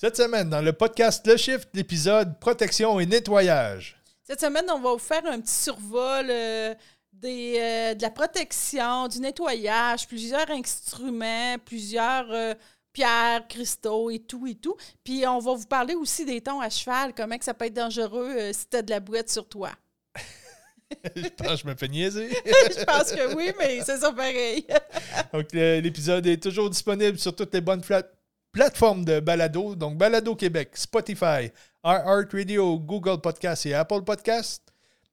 Cette semaine, dans le podcast Le Shift, l'épisode Protection et nettoyage. Cette semaine, on va vous faire un petit survol euh, des, euh, de la protection, du nettoyage, plusieurs instruments, plusieurs euh, pierres, cristaux et tout et tout. Puis on va vous parler aussi des tons à cheval, comment que ça peut être dangereux si tu as de la boîte sur toi. je pense que je me fais niaiser. Je pense que oui, mais c'est ça pareil. Donc, l'épisode est toujours disponible sur toutes les bonnes pla- plateformes de balado. Donc, Balado Québec, Spotify, iHeartRadio, Google Podcast et Apple Podcast.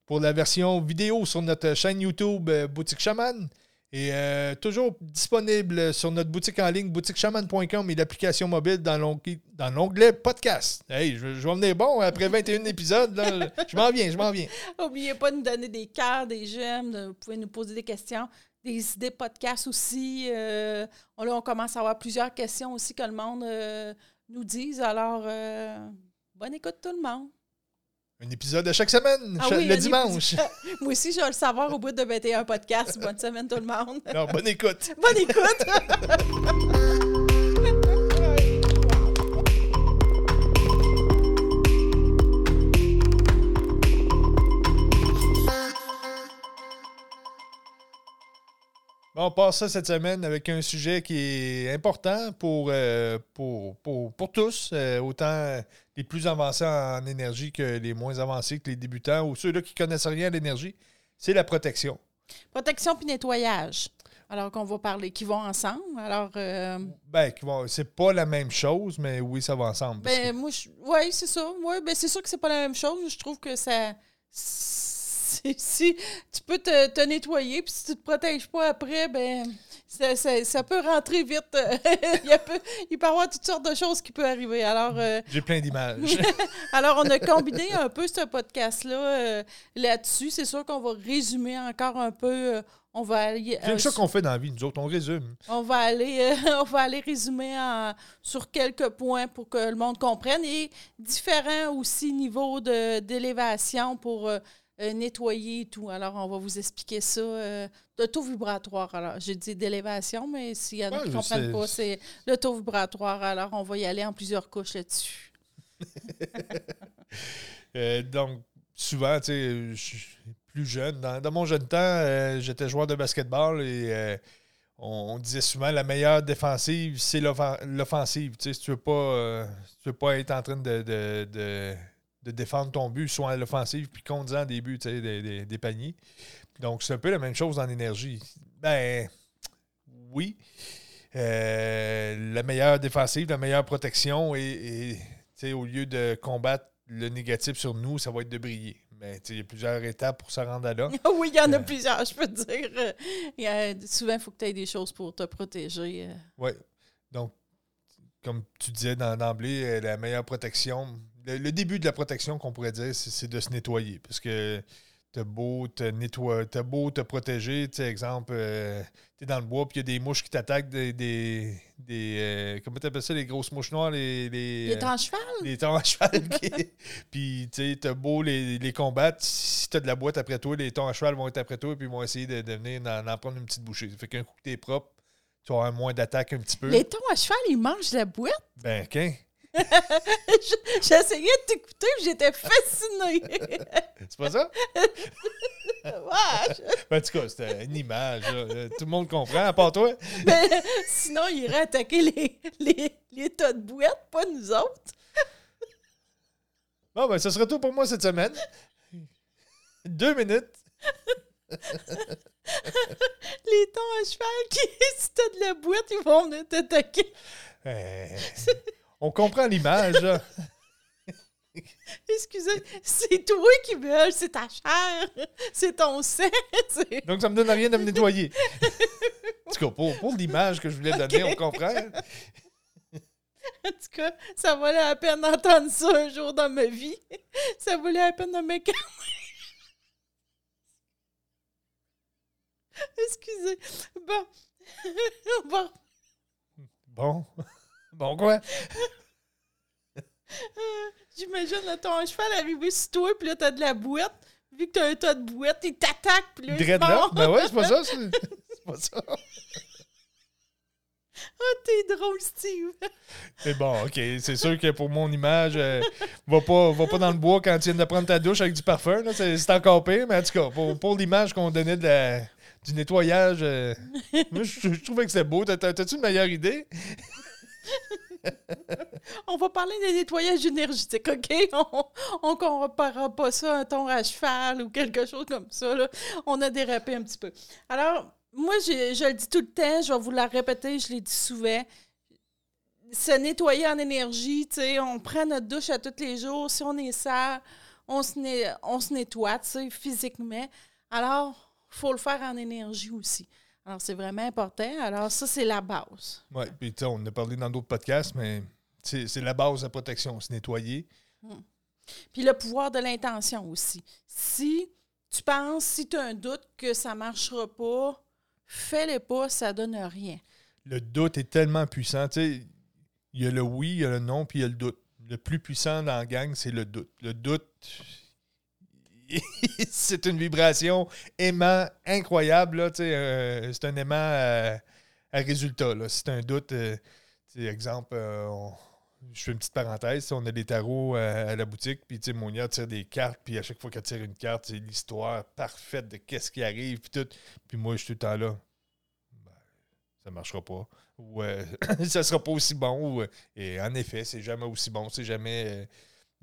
Pour la version vidéo sur notre chaîne YouTube euh, Boutique Chaman. Et euh, toujours disponible sur notre boutique en ligne, boutiquechaman.com et l'application mobile dans l'onglet, podcast. Hey, je, je vais venir bon après 21 épisodes. je m'en viens, je m'en viens. N'oubliez pas de nous donner des cœurs, des j'aime, vous pouvez nous poser des questions, des idées podcast aussi. Euh, on, là, on commence à avoir plusieurs questions aussi que le monde euh, nous dise. Alors, euh, bonne écoute tout le monde. Un épisode à chaque semaine, Ah cha- oui, le dimanche. épisode. Moi aussi, je vais le savoir au bout de 21 podcasts. Bonne semaine tout le monde. Alors, bonne écoute. Bonne écoute. Bon, on passe ça cette semaine avec un sujet qui est important pour, euh, pour, pour, pour tous, euh, autant les plus avancés en énergie que les moins avancés, que les débutants ou ceux-là qui connaissent rien à l'énergie. C'est la protection. Protection puis nettoyage. Alors qu'on va parler, qui vont ensemble. Alors, euh, Ben, c'est pas la même chose, mais oui, ça va ensemble. Ben, moi, je- ouais, c'est ça. Ouais, ben, c'est sûr que c'est pas la même chose. Je trouve que ça. Si tu peux te, te nettoyer, puis si tu te protèges pas après, ben, ça, ça- ça peut rentrer vite. il, y a peu- il peut y avoir toutes sortes de choses qui peuvent arriver. Alors, euh, j'ai plein d'images. alors, on a combiné un peu ce podcast-là euh, là-dessus. C'est sûr qu'on va résumer encore un peu. euh, on va aller. c'est euh, ça qu'on fait dans la vie, nous autres, on résume. on va aller, on va aller résumer en- sur quelques points pour que le monde comprenne et différents aussi niveaux d'élévation pour euh, euh, nettoyer et tout. Alors, on va vous expliquer ça. Euh, le taux vibratoire. Alors, j'ai dit d'élévation, mais s'il y en a Ouais, qui ne comprennent sais. pas, c'est le taux vibratoire. Alors, on va y aller en plusieurs couches là-dessus. Euh, donc, souvent, tu sais, je suis plus jeune. Dans, dans mon jeune temps, euh, j'étais joueur de basketball et euh, on, on disait souvent la meilleure défensive, c'est l'offen- l'offensive. Tu sais, si tu veux pas, euh, si tu veux pas être en train de, de, de- de défendre ton but, soit à l'offensive, puis conduisant des buts, des, des- des paniers. Donc, c'est un peu la même chose dans l'énergie. Ben, oui. Euh, la meilleure défensive, la meilleure protection et, et, tu sais, au lieu de combattre le négatif sur nous, ça va être de briller. Mais tu sais, il y a plusieurs étapes pour se rendre à là. oui, il y en a Euh. plusieurs, je peux te dire. Il y a- souvent, il faut que tu aies des choses pour te protéger. euh. Oui. Donc, comme tu disais dans- d'emblée, la meilleure protection, le, le début de la protection qu'on pourrait dire, c'est de se nettoyer. Parce que t'as beau te nettoyer, t'as beau te protéger, tu sais, exemple, euh, t'es dans le bois, puis il y a des mouches qui t'attaquent, des, des, des euh, comment t'appelles ça, les grosses mouches noires, les... Les, euh, en cheval? les tons à cheval. Puis, tu sais, t'as beau les, les combattre, si t'as de la boîte après toi, les tons à cheval vont être après toi, puis ils vont essayer de, de venir en, en prendre une petite bouchée. Ça fait qu'un coup que t'es propre, tu vas avoir moins d'attaque un petit peu. Les tons à cheval, ils mangent la boîte? Ben, qu'un. Je- J'essayais de t'écouter, j'étais fascinée. C'est pas ça? Ouais, Ben, en tout cas, c'était une image. là. Euh, Tout le monde comprend, à part toi. mais sinon, il irait attaquer les, les, les tas de boîtes, pas nous autres. Bon, ben, ce sera tout pour moi cette semaine. Deux minutes. Les tons à cheval, qui, si t'as de la boîte, ils vont venir t'attaquer. Euh, on comprend l'image. Excusez, c'est toi qui veux, c'est ta chair, c'est ton sang. Donc, ça me donne rien de me nettoyer. En tout cas, pour, pour l'image que je voulais donner, on comprend. En tout cas, ça valait la peine d'entendre ça un jour dans ma vie. Ça valait la peine de me calmer. Excusez. Bon. On va Bon. Bon, quoi? J'imagine le ton cheval arriver sur toi, puis là, t'as de la boîte. Vu que t'as un tas de boîte, il t'attaque, puis là, il. Ben ouais, c'est pas ça. C'est pas ça. Ah, t'es drôle, Steve. C'est bon, OK. C'est sûr que pour mon image, euh, va, pas, va pas dans le bois quand tu viens de prendre ta douche avec du parfum. là. C'est c'est encore pire, mais en tout cas, pour, pour l'image qu'on donnait de la- du nettoyage, euh, moi, je, je trouvais que c'était beau. T'as- t'as- T'as-tu une meilleure idée? On va parler des nettoyages énergétiques, OK? On on comparera pas ça à un ton à cheval ou quelque chose comme ça. On a dérapé un petit peu. Alors, moi, je, le dis tout le temps, je vais vous la répéter, je l'ai dit souvent. Se nettoyer en énergie, on prend notre douche à tous les jours. Si on est sale, on se, on nettoie, physiquement. Alors, il faut le faire en énergie aussi. Alors, c'est vraiment important. Alors, ça, c'est la base. Oui, puis tu sais, on en a parlé dans d'autres podcasts, mais c'est la base de la protection, se nettoyer. Puis le pouvoir de l'intention aussi. Si tu penses, si tu as un doute que ça ne marchera pas, fais-le pas, ça donne rien. Le doute est tellement puissant. Tu sais, il y a le oui, il y a le non, puis il y a le doute. Le plus puissant dans la gang, c'est le doute. Le doute, c'est une vibration aimant incroyable. Tu euh, c'est un aimant à, à résultat. Là. C'est un doute. euh, tu exemple, euh, je fais une petite parenthèse. tu On a des tarots euh, à la boutique, puis tu Monia tire des cartes, puis à chaque fois qu'elle tire une carte, c'est l'histoire parfaite de qu'est-ce qui arrive, puis tout. Puis moi, je suis tout le temps là. Ben, ça marchera pas. Ou euh, ça sera pas aussi bon. euh, et en effet, c'est jamais aussi bon. C'est jamais.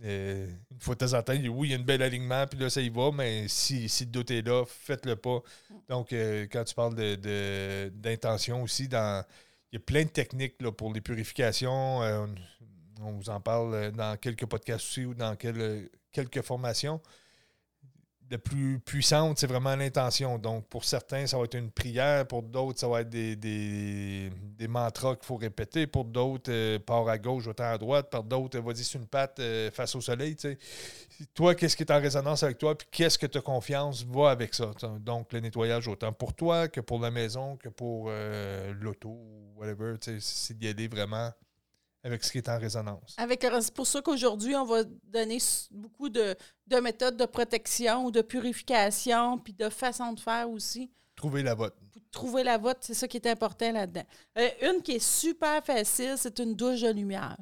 Euh, une fois de temps en temps, oui, il y a un bel alignement, puis là, ça y va, mais si, si le doute est là, faites-le pas. Donc, euh, quand tu parles de- de- d'intention aussi, dans, il y a plein de techniques là, pour les purifications. euh, on, vous en parle dans quelques podcasts aussi ou dans quel- quelques formations. La plus puissante, c'est vraiment l'intention. Donc, pour certains, ça va être une prière. Pour d'autres, ça va être des, des, des mantras qu'il faut répéter. Pour d'autres, euh, part à gauche, autant à droite. Par d'autres, euh, vas-y sur une patte euh, face au soleil. Toi, qu'est-ce qui est en résonance avec toi? Puis qu'est-ce que tu as confiance? Va avec ça. Donc, le nettoyage, autant pour toi que pour la maison, que pour euh, l'auto whatever. C'est d'y aller vraiment avec ce qui est en résonance. Avec le- C'est pour ça qu'aujourd'hui, on va donner beaucoup de, de méthodes de protection ou de purification, puis de façon de faire aussi. Trouver la vôtre. Pour trouver la vôtre, c'est ça qui est important là-dedans. Euh, une qui est super facile, c'est une douche de lumière.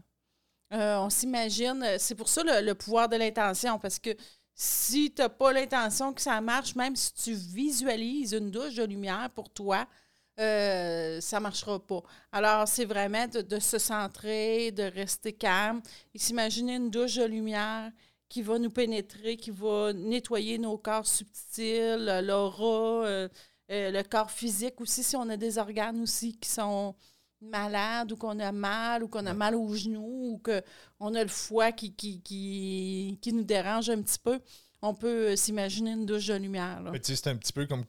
Euh, on s'imagine, euh, c'est pour ça le, le pouvoir de l'intention, parce que si tu n'as pas l'intention que ça marche, même si tu visualises une douche de lumière pour toi, euh, ça ne marchera pas. Alors, c'est vraiment de, de se centrer, de rester calme et s'imaginer une douche de lumière qui va nous pénétrer, qui va nettoyer nos corps subtils, euh, l'aura, euh, euh, le corps physique aussi, si on a des organes aussi qui sont malades ou qu'on a mal ou qu'on a mal aux genoux ou qu'on a le foie qui, qui, qui, qui nous dérange un petit peu, on peut s'imaginer une douche de lumière. là. Mais tu sais, c'est un petit peu comme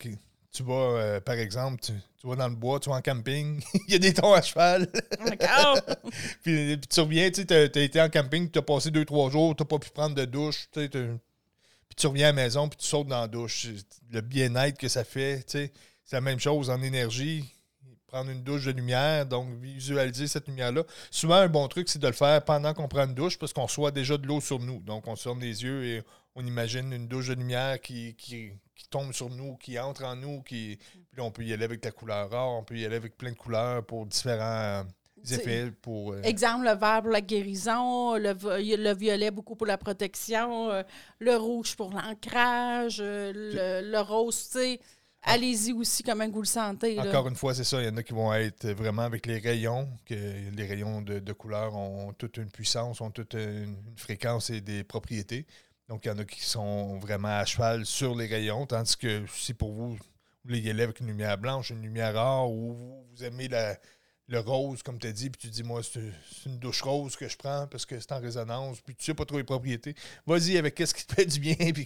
tu vas, euh, par exemple, tu, tu vas dans le bois, tu vas en camping, il y a des tons à cheval. Puis, puis tu reviens, tu sais, t'as, t'as été en camping, tu as passé deux, trois jours, tu n'as pas pu prendre de douche. tu sais, Puis tu reviens à la maison, puis tu sautes dans la douche. Le bien-être que ça fait, tu sais, c'est la même chose en énergie. Prendre une douche de lumière, donc visualiser cette lumière-là. Souvent, un bon truc, c'est de le faire pendant qu'on prend une douche parce qu'on reçoit déjà de l'eau sur nous. Donc, on se ferme les yeux et on imagine une douche de lumière qui, qui, qui tombe sur nous, qui entre en nous. Qui... Puis là, on peut y aller avec la couleur rare, on peut y aller avec plein de couleurs pour différents euh, effets. Pour, euh, Exemple, le vert pour la guérison, le, le violet beaucoup pour la protection, euh, le rouge pour l'ancrage, euh, le, le rose, tu sais. Allez-y aussi comment vous le sentez. là. Encore une fois, c'est ça. Il y en a qui vont être vraiment avec les rayons, que les rayons de, de couleur ont toute une puissance, ont toute une, fréquence et des propriétés. Donc, il y en a qui sont vraiment à cheval sur les rayons, tandis que si pour vous, vous y aller avec une lumière blanche, une lumière rare, ou vous, aimez le rose, comme tu as dit, puis tu dis, moi, c'est une douche rose que je prends parce que c'est en résonance, puis tu sais pas trop les propriétés. Vas-y avec qu'est-ce qui te fait du bien, puis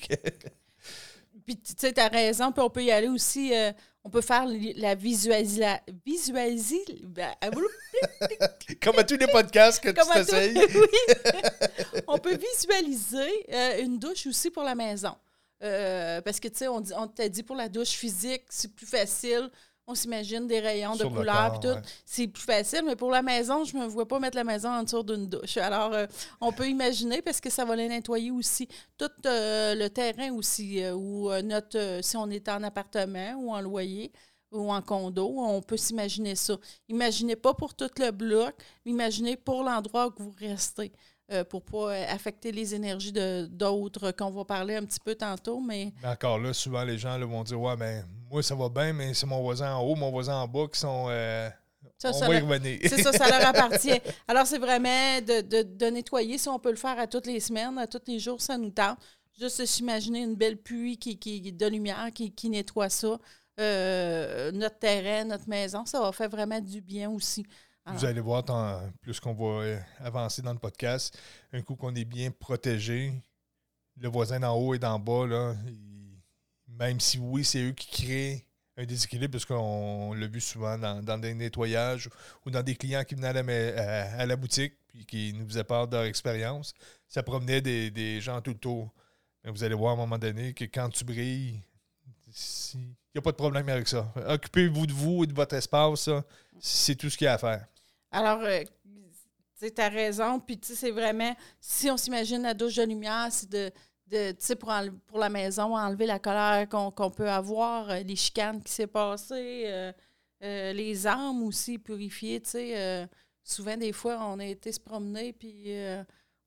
Puis, tu sais, tu as raison. Puis, on peut y aller aussi. euh, on peut faire la visualisa- la visualiser. ben, ah, comme à tous les podcasts que Comme tu tout- t'essayes. oui. on peut visualiser euh, une douche aussi pour la maison. Euh, parce que, tu sais, on t'a dit pour la douche physique, c'est plus facile. On s'imagine des rayons Sur de le couleurs tout. ouais. C'est plus facile, mais pour la maison, je me vois pas mettre la maison en dessous d'une douche. Alors, euh, on peut imaginer parce que ça va les nettoyer aussi. Tout euh, le terrain aussi, euh, ou notre, si on est en appartement ou en loyer, ou en condo, on peut s'imaginer ça. Imaginez pas pour tout le bloc, mais imaginez pour l'endroit où vous restez. Euh, pour ne pas affecter les énergies d'autres qu'on va parler un petit peu tantôt. Mais... encore là, souvent les gens vont dire Ouais, ben moi ça va bien, mais c'est mon voisin en haut, mon voisin en bas qui sont. Euh, ça, on va y revenir. C'est ça, ça leur appartient. Alors, c'est vraiment de, de, nettoyer. Si on peut le faire à toutes les semaines, à tous les jours, ça nous tente. Juste s'imaginer une belle pluie qui, qui, de lumière qui, qui nettoie ça. Euh, notre terrain, notre maison, ça va faire vraiment du bien aussi. Vous allez voir, plus qu'on va euh, avancer dans le podcast, un coup qu'on est bien protégé, le voisin d'en haut et d'en bas, là, même si oui, c'est eux qui créent un déséquilibre, parce qu'on l'a vu souvent dans, des nettoyages ou dans des clients qui venaient à la, boutique puis qui nous faisaient part de leur expérience. Ça promenait des, gens tout le tour. Mais vous allez voir à un moment donné que quand tu brilles, il n'y a pas de problème avec ça. Occupez-vous de vous et de votre espace. C'est tout ce qu'il y a à faire. Alors, euh, tu as raison. Puis, tu sais, c'est vraiment, si on s'imagine la douche de lumière, c'est de, de tu sais, pour, pour la maison, enlever la colère qu'on peut avoir, euh, les chicanes qui s'est passées, euh, les âmes aussi purifiées, tu sais. souvent, des fois, on a été se promener, puis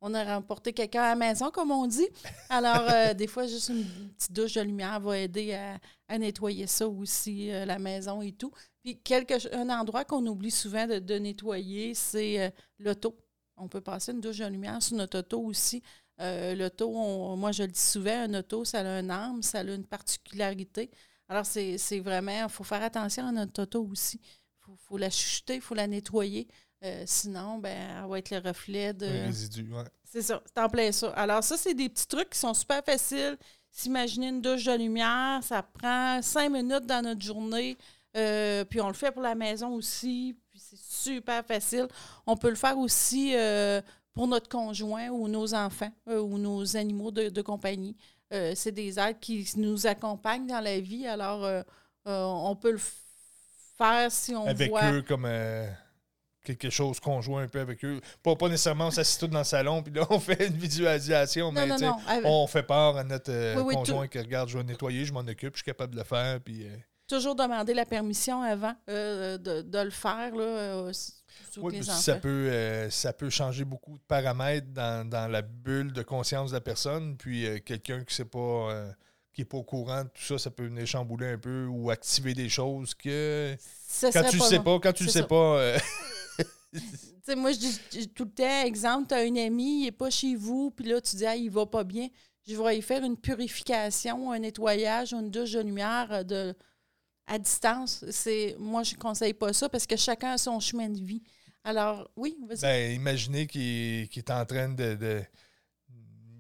on a remporté quelqu'un à la maison, comme on dit. Alors, des fois, juste une petite douche de lumière va aider à, à nettoyer ça aussi, la maison et tout. Puis quelque, un endroit qu'on oublie souvent de, nettoyer, c'est euh, l'auto. On peut passer une douche de lumière sur notre auto aussi. Euh, l'auto, moi je le dis souvent, un auto, ça a un âme, ça a une particularité. Alors, c'est vraiment, il faut faire attention à notre auto aussi. Il faut, la chuter, il faut la nettoyer. Euh, sinon, ben, elle va être le reflet de. Un résidu, ouais. C'est ça, c'est en plein ça. Alors, ça, c'est des petits trucs qui sont super faciles. S'imaginer une douche de lumière, ça prend cinq minutes dans notre journée. Euh, puis on le fait pour la maison aussi. Puis c'est super facile. On peut le faire aussi euh, pour notre conjoint ou nos enfants euh, ou nos animaux de, compagnie. c'est des êtres qui nous accompagnent dans la vie. Alors, on peut le faire si on avec eux comme quelque chose conjoint un peu avec eux. Pas, pas nécessairement on s'assied tout dans le salon, puis là, on fait une visualisation, mais on fait part à notre conjoint qui regarde, je vais nettoyer, je m'en occupe, je suis capable de le faire. Puis, toujours demander la permission avant euh, de, le faire. Là, euh, oui, ça peut, euh, ça peut changer beaucoup de paramètres dans, la bulle de conscience de la personne. Puis quelqu'un qui n'est pas, qui pas au courant de tout ça, ça peut venir chambouler un peu ou activer des choses que quand tu, sais pas, quand tu le sais pas. moi, je dis tout le temps, exemple, tu as un ami, il n'est pas chez vous, puis là, tu dis, ah, il va pas bien. Je vais y faire une purification, un nettoyage, une douche de lumière de à distance, c'est moi, je conseille pas ça parce que chacun a son chemin de vie. Alors, oui, vas-y. Ben, imaginez qu'il est en train de,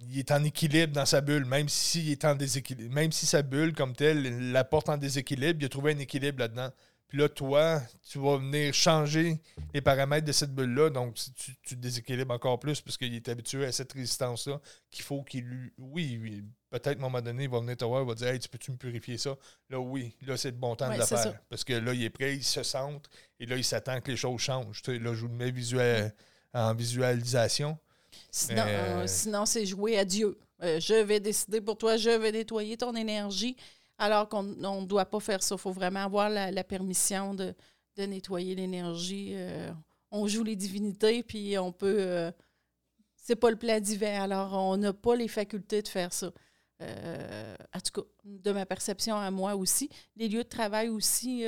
Il est en équilibre dans sa bulle, même s'il est en déséquilibre. Même si sa bulle, comme telle, la porte en déséquilibre, il a trouvé un équilibre là-dedans. Puis là, toi, tu vas venir changer les paramètres de cette bulle-là. Donc, tu, tu déséquilibres encore plus parce qu'il est habitué à cette résistance-là qu'il faut qu'il. Oui, peut-être à un moment donné, il va venir te voir, il va dire Hey, tu peux-tu me purifier ça? Là, oui, là, c'est le bon temps de le faire. Parce que là, il est prêt, il se centre et là, il s'attend que les choses changent. là, je vous le mets visuel, en visualisation. Sinon, euh, sinon c'est jouer à Dieu. Euh, je vais décider pour toi, je vais nettoyer ton énergie alors qu'on ne doit pas faire ça. Il faut vraiment avoir la, permission de, nettoyer l'énergie. Euh, on joue les divinités, puis on peut. Euh, c'est pas le plat divin, alors on n'a pas les facultés de faire ça. Euh, en tout cas, de ma perception à moi aussi. Les lieux de travail aussi,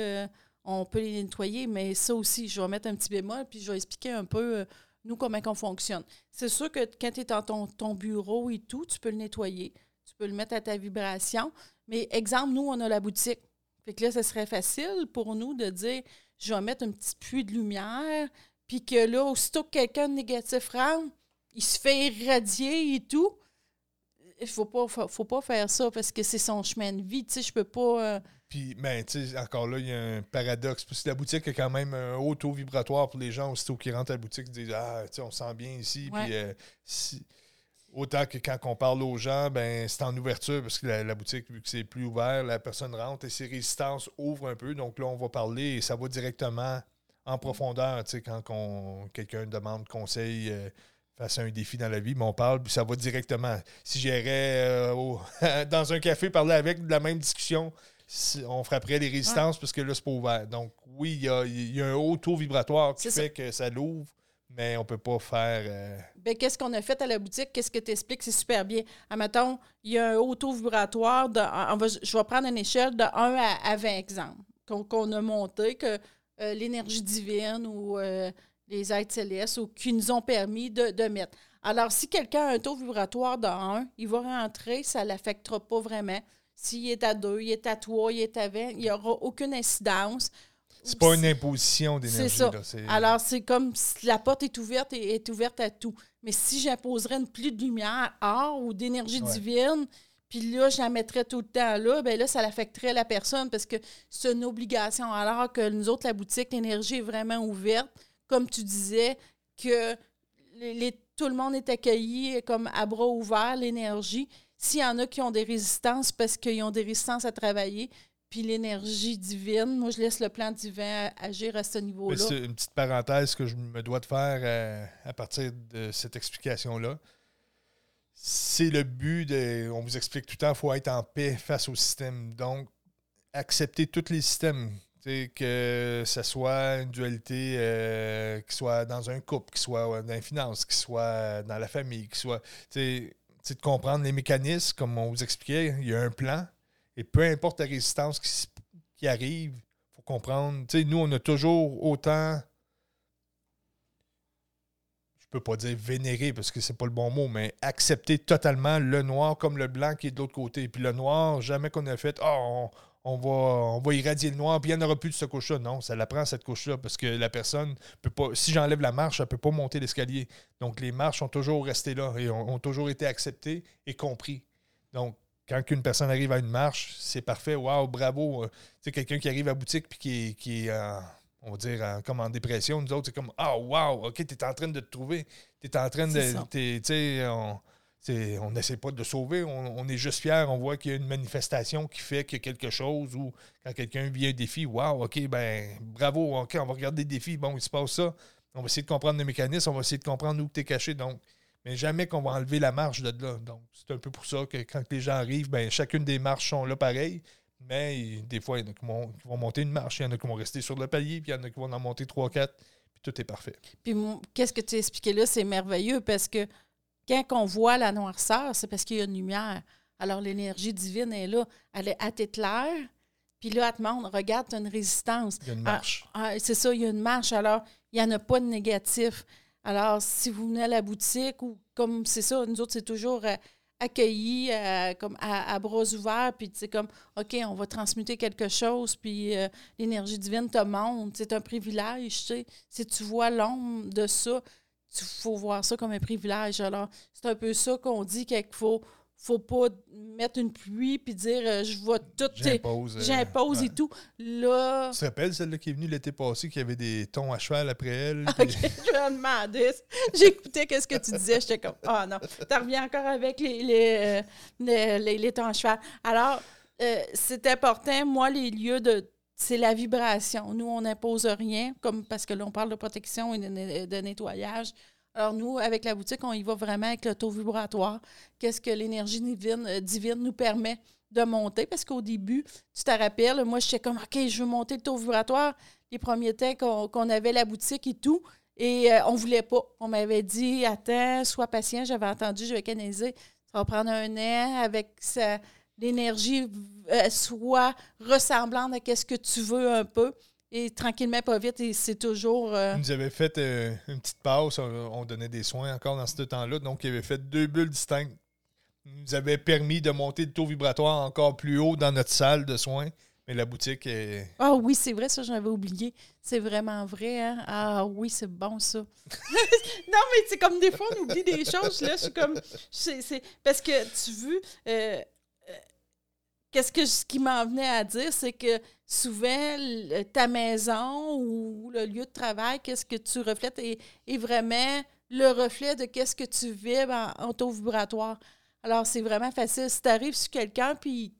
on peut les nettoyer, mais ça aussi, je vais mettre un petit bémol, puis je vais expliquer un peu, nous, comment on fonctionne. C'est sûr que quand tu es dans ton, ton, bureau et tout, tu peux le nettoyer. Tu peux le mettre à ta vibration. Mais exemple, nous, on a la boutique. Fait que là, ce serait facile pour nous de dire je vais mettre un petit puits de lumière, puis que là, aussitôt que quelqu'un de négatif rentre, il se fait irradier et tout. Il faut pas, faut, pas faire ça parce que c'est son chemin de vie. Tu sais, je peux pas. Euh, puis, ben, tu sais, encore là, il y a un paradoxe. Parce que la boutique a quand même un haut taux vibratoire pour les gens aussitôt qu'ils rentrent à la boutique, ils disent Ah, tu sais, on sent bien ici. Puis, euh, si, Autant que quand on parle aux gens, ben c'est en ouverture parce que la, boutique, vu que c'est plus ouvert, la personne rentre et ses résistances ouvrent un peu. Donc là, on va parler et ça va directement en profondeur. Tu sais, quand quelqu'un demande conseil euh, face à un défi dans la vie, mais on parle, puis ça va directement. Si j'irais euh, dans un café parler avec de la même discussion, on frapperait les résistances parce que là, c'est pas ouvert. Donc, oui, il y a, y a, un haut taux vibratoire qui fait que ça l'ouvre, mais on peut pas faire. Euh, ben, qu'est-ce qu'on a fait à la boutique? Qu'est-ce que tu expliques? C'est super bien. Admettons, il y a un haut taux vibratoire. De, on va, je vais prendre une échelle de 1 à, 20 exemples qu'on a monté, que euh, l'énergie divine ou euh, les êtres célestes ou qui nous ont permis de, de mettre. Alors, si quelqu'un a un taux vibratoire de 1, il va rentrer, ça ne l'affectera pas vraiment. S'il est à 2, il est à 3, il est à 20, il n'y aura aucune incidence. C'est pas une imposition d'énergie. C'est ça. Alors, c'est comme si la porte est ouverte et est ouverte à tout. Mais si j'imposerais une pluie de lumière or ou d'énergie divine, puis là, je la mettrais tout le temps là, bien là, ça l'affecterait la personne parce que c'est une obligation. Alors que nous autres, la boutique, l'énergie est vraiment ouverte. Comme tu disais, que tout le monde est accueilli comme à bras ouverts, l'énergie. S'il y en a qui ont des résistances parce qu'ils ont des résistances à travailler, puis l'énergie divine, moi, je laisse le plan divin agir à ce niveau-là. C'est une petite parenthèse que je me dois de faire euh, à partir de cette explication-là c'est le but de. On vous explique tout le temps, il faut être en paix face au système. Donc, accepter tous les systèmes. Que ce soit une dualité euh, qui soit dans un couple, qui soit dans les finances, qui soit dans la famille, qui soit. de comprendre les mécanismes, comme on vous expliquait, il y a un plan. Et peu importe la résistance qui, arrive, il faut comprendre. nous, on a toujours autant peux pas dire vénérer parce que c'est pas le bon mot, mais accepter totalement le noir comme le blanc qui est de l'autre côté. Puis le noir, jamais qu'on a fait oh, va, on va irradier le noir, puis il n'y en aura plus de ce couche-là. Non, ça la prend cette couche-là parce que la personne peut pas. Si j'enlève la marche, elle ne peut pas monter l'escalier. Donc les marches ont toujours resté là et ont, toujours été acceptées et compris. Donc, quand une personne arrive à une marche, c'est parfait. Waouh, bravo. C'est quelqu'un qui arrive à la boutique puis qui, qui est on va dire, comme en dépression. Nous autres, c'est comme Ah, oh, wow, OK, tu es en train de te trouver. Tu es en train de. On n'essaie pas de sauver, on, est juste fiers, on voit qu'il y a une manifestation qui fait qu'il quelque chose ou quand quelqu'un vit un défi, wow, OK, ben bravo, OK, on va regarder le défi, bon, il se passe ça. On va essayer de comprendre le mécanisme, on va essayer de comprendre où tu es caché. Donc, mais jamais qu'on va enlever la marche de là. Donc, c'est un peu pour ça que quand les gens arrivent, ben, chacune des marches sont là pareil. Mais des fois, il y en a qui vont, monter une marche, il y en a qui vont rester sur le palier, puis il y en a qui vont en monter trois, quatre, puis tout est parfait. Puis qu'est-ce que tu as expliqué là, c'est merveilleux parce que quand on voit la noirceur, c'est parce qu'il y a une lumière. Alors l'énergie divine est là, elle est à tête claire, puis là, elle te demande, regarde, tu as une résistance. Il y a une marche. Ah, ah, c'est ça, il y a une marche. Alors, il n'y en a pas de négatif. Alors, si vous venez à la boutique ou comme c'est ça, nous autres, c'est toujours euh, accueilli euh, comme à, bras ouverts, puis c'est comme, OK, on va transmuter quelque chose, puis euh, l'énergie divine te montre. C'est un privilège, tu sais. Si tu vois l'ombre de ça, il faut voir ça comme un privilège. Alors, c'est un peu ça qu'on dit qu'il faut faut pas mettre une pluie puis dire euh, je vois tout. J'impose. J'impose et tout. Là. Tu te rappelles celle-là qui est venue l'été passé, qui avait des tons à cheval après elle? Ok, je me demandais. J'écoutais qu'est-ce que tu disais. J'étais comme, oh non, tu reviens encore avec les, les, euh, les, les, tons à cheval. Alors, euh, c'est important. Moi, les lieux de. C'est la vibration. Nous, on n'impose rien, comme parce que là, on parle de protection et de nettoyage. Alors, nous, avec la boutique, on y va vraiment avec le taux vibratoire. Qu'est-ce que l'énergie divine, euh, divine nous permet de monter? Parce qu'au début, tu te rappelles, moi, j'étais comme, OK, je veux monter le taux vibratoire. Les premiers temps qu'on avait la boutique et tout, et euh, on ne voulait pas. On m'avait dit, attends, sois patient. J'avais entendu, je vais canaliser. Ça va prendre un an avec l'énergie euh, soit ressemblante à ce que tu veux un peu. Et tranquillement, pas vite, et c'est toujours. Euh, il nous avait fait euh, une petite pause, on, donnait des soins encore dans ce temps-là. Donc, il avait fait deux bulles distinctes. Il nous avait permis de monter le taux vibratoire encore plus haut dans notre salle de soins. Mais la boutique est. Ah oui, c'est vrai, ça, j'avais oublié. C'est vraiment vrai, hein? Ah oui, c'est bon, ça. non, mais c'est comme des fois, on oublie des choses. Là, je suis comme. Parce que, tu veux. Qu'est-ce que ce qui m'en venait à dire, c'est que souvent, ta maison ou le lieu de travail, qu'est-ce que tu reflètes est, vraiment le reflet de qu'est-ce que tu vibres en, taux vibratoire. Alors, c'est vraiment facile. Si tu arrives sur quelqu'un puis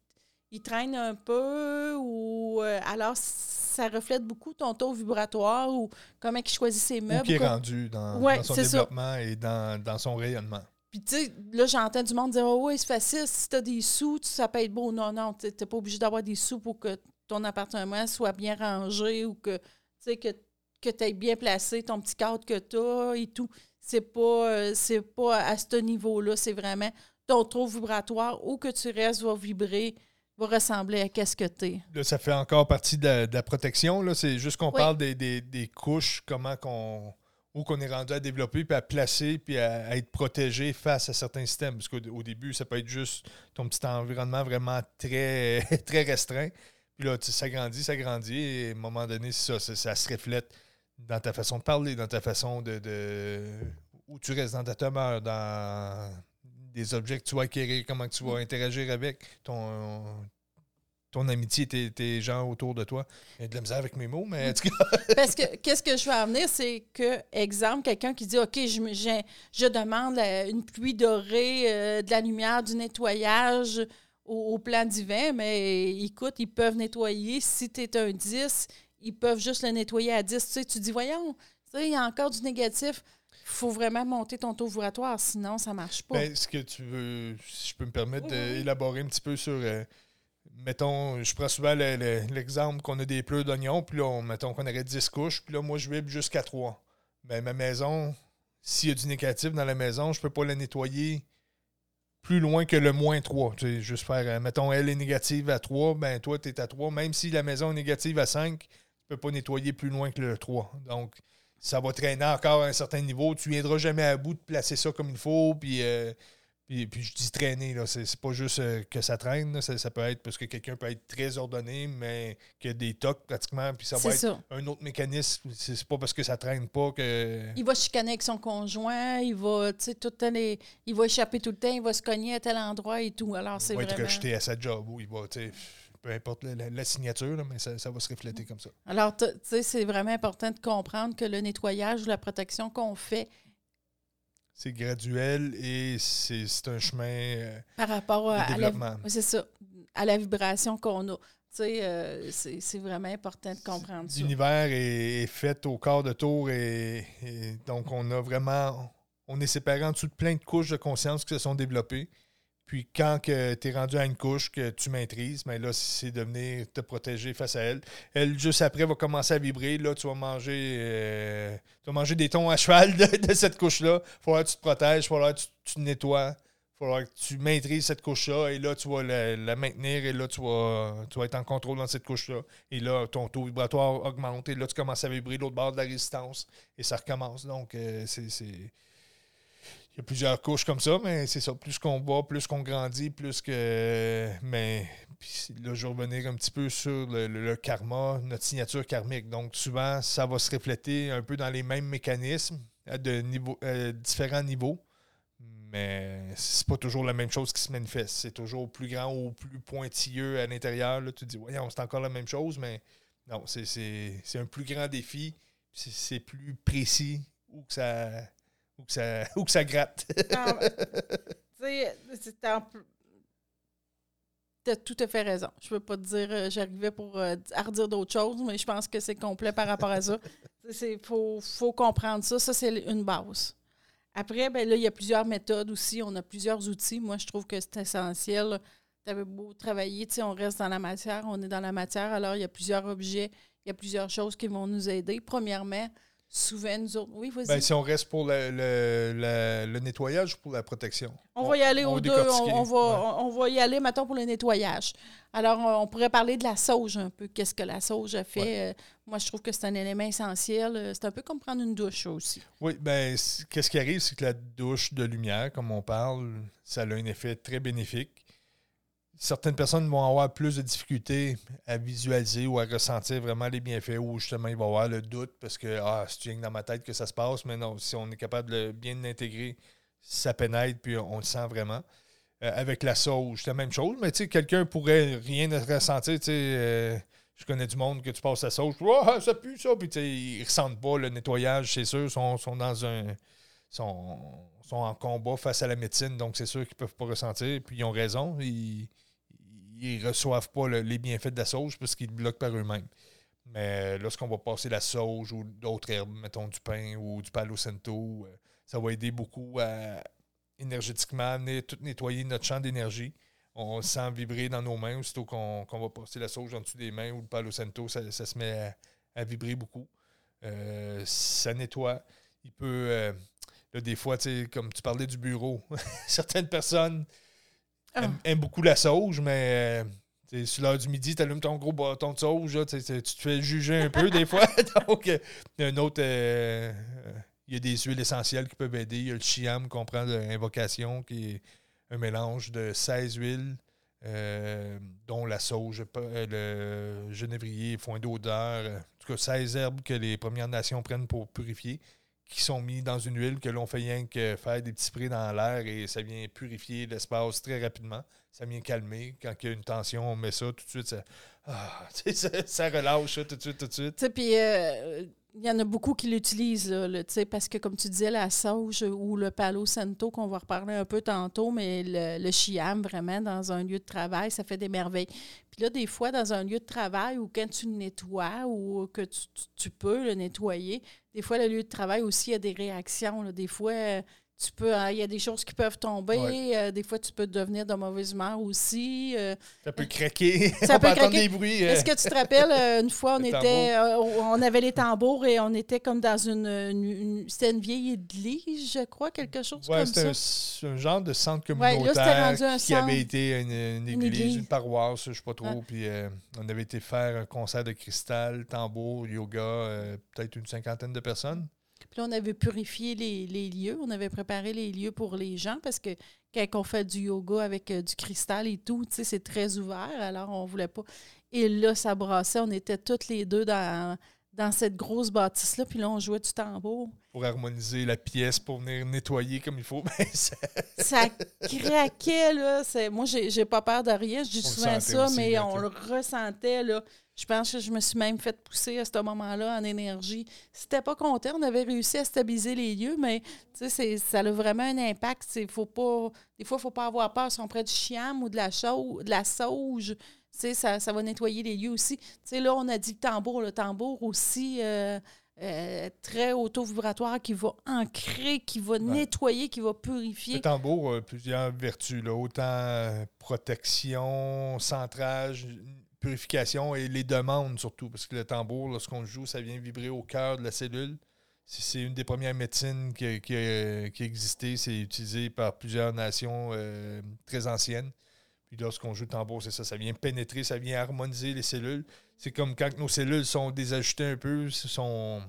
il, traîne un peu ou euh, alors ça reflète beaucoup ton taux vibratoire ou comment il choisit ses meubles. Ou qui est rendu dans, son développement et dans, son rayonnement. Puis, tu sais, là, j'entends du monde dire Oh, oui, c'est facile, si tu as des sous, ça peut être beau. Non, non, tu n'es pas obligé d'avoir des sous pour que ton appartement soit bien rangé ou que, tu sais, que, que tu aies bien placé ton petit cadre que tu as et tout. C'est pas, euh, c'est pas à ce niveau-là. C'est vraiment ton trou vibratoire où que tu restes va vibrer, va ressembler à qu'est-ce que tu es. Là, ça fait encore partie de la, protection. Là. C'est juste qu'on parle des, des, couches, comment qu'on où qu'on est rendu à développer, puis à placer, puis à, être protégé face à certains systèmes. Parce qu'au début, ça peut être juste ton petit environnement vraiment très, très restreint. Puis là, ça grandit, ça grandit, et à un moment donné, ça, ça, se reflète dans ta façon de parler, dans ta façon de, de où tu restes dans ta demeure, dans des objets que tu vas acquérir, comment tu vas interagir avec ton, ton amitié, tes, tes, gens autour de toi. Il y a de la misère avec mes mots, mais en tout cas. Parce que qu'est-ce que je veux amener, c'est que, exemple, quelqu'un qui dit OK, je, je, demande une pluie dorée, euh, de la lumière, du nettoyage au, plan divin, mais écoute, ils peuvent nettoyer. Si tu es un 10, ils peuvent juste le nettoyer à 10. Tu, sais, tu dis, voyons, il y a encore du négatif. Il faut vraiment monter ton taux vibratoire, sinon ça ne marche pas. Est-ce que tu veux, si je peux me permettre d'élaborer un petit peu sur. Euh, mettons, je prends souvent l'exemple qu'on a des pleurs d'oignons, puis là, mettons qu'on aurait 10 couches, puis là, moi, je vibre jusqu'à 3. Mais ma maison, s'il y a du négatif dans la maison, je ne peux pas la nettoyer plus loin que le moins 3. Tu sais, juste faire, euh, mettons, elle est négative à 3, ben toi, tu es à 3. Même si la maison est négative à 5, tu ne peux pas nettoyer plus loin que le 3. Donc, ça va traîner encore à un certain niveau. Tu ne viendras jamais à bout de placer ça comme il faut, puis... Euh, puis, puis, je dis traîner, là, c'est, pas juste euh, que ça traîne, ça, peut être parce que quelqu'un peut être très ordonné, mais qu'il y a des tocs pratiquement, puis ça va être un autre mécanisme. C'est, pas parce que ça traîne pas que. Il va chicaner avec son conjoint, il va, tout le temps, il va échapper tout le temps, il va se cogner à tel endroit et tout. Alors, c'est il va être rejeté à sa job ou il va, peu importe la, signature, mais ça, ça, va se refléter comme ça. Alors, tu sais, c'est vraiment important de comprendre que le nettoyage ou la protection qu'on fait c'est graduel et c'est un chemin euh, par rapport à, la, c'est ça, à la vibration qu'on a. Euh, c'est vraiment important de comprendre ça. L'univers est, fait au quart de tour et, donc on a vraiment on est séparé en dessous de plein de couches de conscience qui se sont développées. Puis quand tu es rendu à une couche que tu maîtrises, mais ben là, c'est de venir te protéger face à elle. Elle, juste après, va commencer à vibrer. Là, tu vas manger, euh, tu vas manger des tons à cheval de, cette couche-là. Il falloir que tu te protèges, il falloir que tu, nettoies. Il falloir que tu maîtrises cette couche-là. Et là, tu vas la, maintenir. Et là, tu vas, tu vas être en contrôle dans cette couche-là. Et là, ton taux vibratoire augmente. Et là, tu commences à vibrer l'autre bord de la résistance. Et ça recommence. Donc, euh, c'est plusieurs couches comme ça, mais c'est ça. Plus qu'on va, plus qu'on grandit, plus que. Mais là, je vais revenir un petit peu sur le, karma, notre signature karmique. Donc, souvent, ça va se refléter un peu dans les mêmes mécanismes à de niveau, différents niveaux. Mais c'est pas toujours la même chose qui se manifeste. C'est toujours plus grand ou plus pointilleux à l'intérieur. Tu te dis, voyons, c'est encore la même chose, mais non, c'est un plus grand défi. C'est plus précis ou que ça ou que ça, ou que ça gratte. Ah, tu sais, as tout à fait raison. Je ne veux pas te dire, euh, j'arrivais pour euh, redire d'autres choses, mais je pense que c'est complet par rapport à ça. Il faut, faut, comprendre ça. Ça, c'est une base. Après, ben là, il y a plusieurs méthodes aussi. On a plusieurs outils. Moi, je trouve que c'est essentiel. Tu avais beau travailler, on reste dans la matière, on est dans la matière, alors il y a plusieurs objets, il y a plusieurs choses qui vont nous aider. Premièrement, souvent, nous autres. Oui, vas-y. Ben, si on reste pour le, le, le, nettoyage ou pour la protection? On, va y aller aux deux. On, va, on va y aller, maintenant pour le nettoyage. Alors, on pourrait parler de la sauge un peu. Qu'est-ce que la sauge a fait? Euh, moi, je trouve que c'est un élément essentiel. Euh, c'est un peu comme prendre une douche aussi. Oui, bien, qu'est-ce qui arrive, c'est que la douche de lumière, comme on parle, ça a un effet très bénéfique certaines personnes vont avoir plus de difficultés à visualiser ou à ressentir vraiment les bienfaits ou justement ils vont avoir le doute parce que ah, c'est dans ma tête que ça se passe, mais non, si on est capable de bien l'intégrer, ça pénètre puis on le sent vraiment. Euh, avec la sauge, c'est la même chose, mais tu sais, quelqu'un pourrait rien ressentir, tu sais. Euh, je connais du monde que tu passes la sauge, oh, ça pue ça, puis ils ne ressentent pas le nettoyage, c'est sûr, sont, sont dans un. Sont, sont en combat face à la médecine, donc c'est sûr qu'ils ne peuvent pas ressentir, puis ils ont raison. Ils, ils reçoivent pas les bienfaits de la sauge parce qu'ils bloquent par eux-mêmes. Mais lorsqu'on va passer la sauge ou d'autres herbes, mettons du pain ou du palo santo, euh, ça va aider beaucoup à énergétiquement, tout nettoyer notre champ d'énergie. On sent vibrer dans nos mains aussitôt qu'on va passer la sauge en dessous des mains ou le palo santo, ça, se met à, vibrer beaucoup. Euh, ça nettoie. Il peut. Euh, là, des fois, comme tu parlais du bureau, certaines personnes ah. aiment, beaucoup la sauge, mais euh, sur l'heure du midi, tu allumes ton gros bâton de sauge, tu te fais juger un peu des fois. Donc, il y a un autre. il y a des huiles essentielles qui peuvent aider. Il y a le chiam qu'on prend de l'invocation qui est un mélange de 16 huiles, euh, dont la sauge, euh, le genévrier, foin d'odeur, euh, en tout cas 16 herbes que les Premières Nations prennent pour purifier, qui sont mis dans une huile que l'on fait rien que faire des petits sprays dans l'air et ça vient purifier l'espace très rapidement. Ça vient calmer. Quand il y a une tension, on met ça tout de suite, ça, ah, ça, relâche tout de suite, tout de suite. Puis il y en a beaucoup qui l'utilisent, parce que, comme tu disais, la sauge ou le palo santo, qu'on va reparler un peu tantôt, mais le, le chiam, vraiment, dans un lieu de travail, ça fait des merveilles. Puis là, des fois, dans un lieu de travail ou quand tu le nettoies ou que tu, peux le nettoyer, des fois, le lieu de travail aussi, a des réactions. Des fois, tu peux, hein, il y a des choses qui peuvent tomber. Euh, des fois, tu peux devenir de mauvaise humeur aussi. Euh. ça peut craquer. Ça peut entendre des bruits. Euh. Est-ce que tu te rappelles, une fois, on était, on avait les tambours et on était comme dans une, c'était une vieille église, je crois, quelque chose comme ça. c'était un, genre de centre communautaire qui avait été une, église, une, paroisse, je ne sais pas trop. Puis on avait été faire un concert de cristal, tambour, yoga, peut-être une cinquantaine de personnes. Puis là, on avait purifié les, lieux, on avait préparé les lieux pour les gens parce que quand on fait du yoga avec euh, du cristal et tout, tu sais, c'est très ouvert, alors on voulait pas. Et là, ça brassait, on était toutes les deux dans, dans cette grosse bâtisse-là, puis là, on jouait du tambour. Pour harmoniser la pièce, pour venir nettoyer comme il faut. Ben, ça... ça craquait, là. Moi, j'ai pas peur de rien, je dis souvent ça, mais on le ressentait, là. Je pense que je me suis même fait pousser à ce moment-là en énergie. C'était pas content, on avait réussi à stabiliser les lieux, mais ça a vraiment un impact. Faut pas, des fois, il ne faut pas avoir peur si on prend du chiam ou de la, de la sauge. Ça, ça va nettoyer les lieux aussi. là, on a dit le tambour. Le tambour aussi, euh, euh, très auto-vibratoire, qui va ancrer, qui va nettoyer, qui va purifier. Le tambour a plusieurs vertus. Là. Autant protection, centrage, purification et les demandes surtout, parce que le tambour, lorsqu'on joue, ça vient vibrer au cœur de la cellule. C'est une des premières médecines qui a, qui a, existé. C'est utilisé par plusieurs nations euh, très anciennes. Puis lorsqu'on joue le tambour, c'est ça, ça vient pénétrer, ça vient harmoniser les cellules. C'est comme quand nos cellules sont désajustées un peu, sont,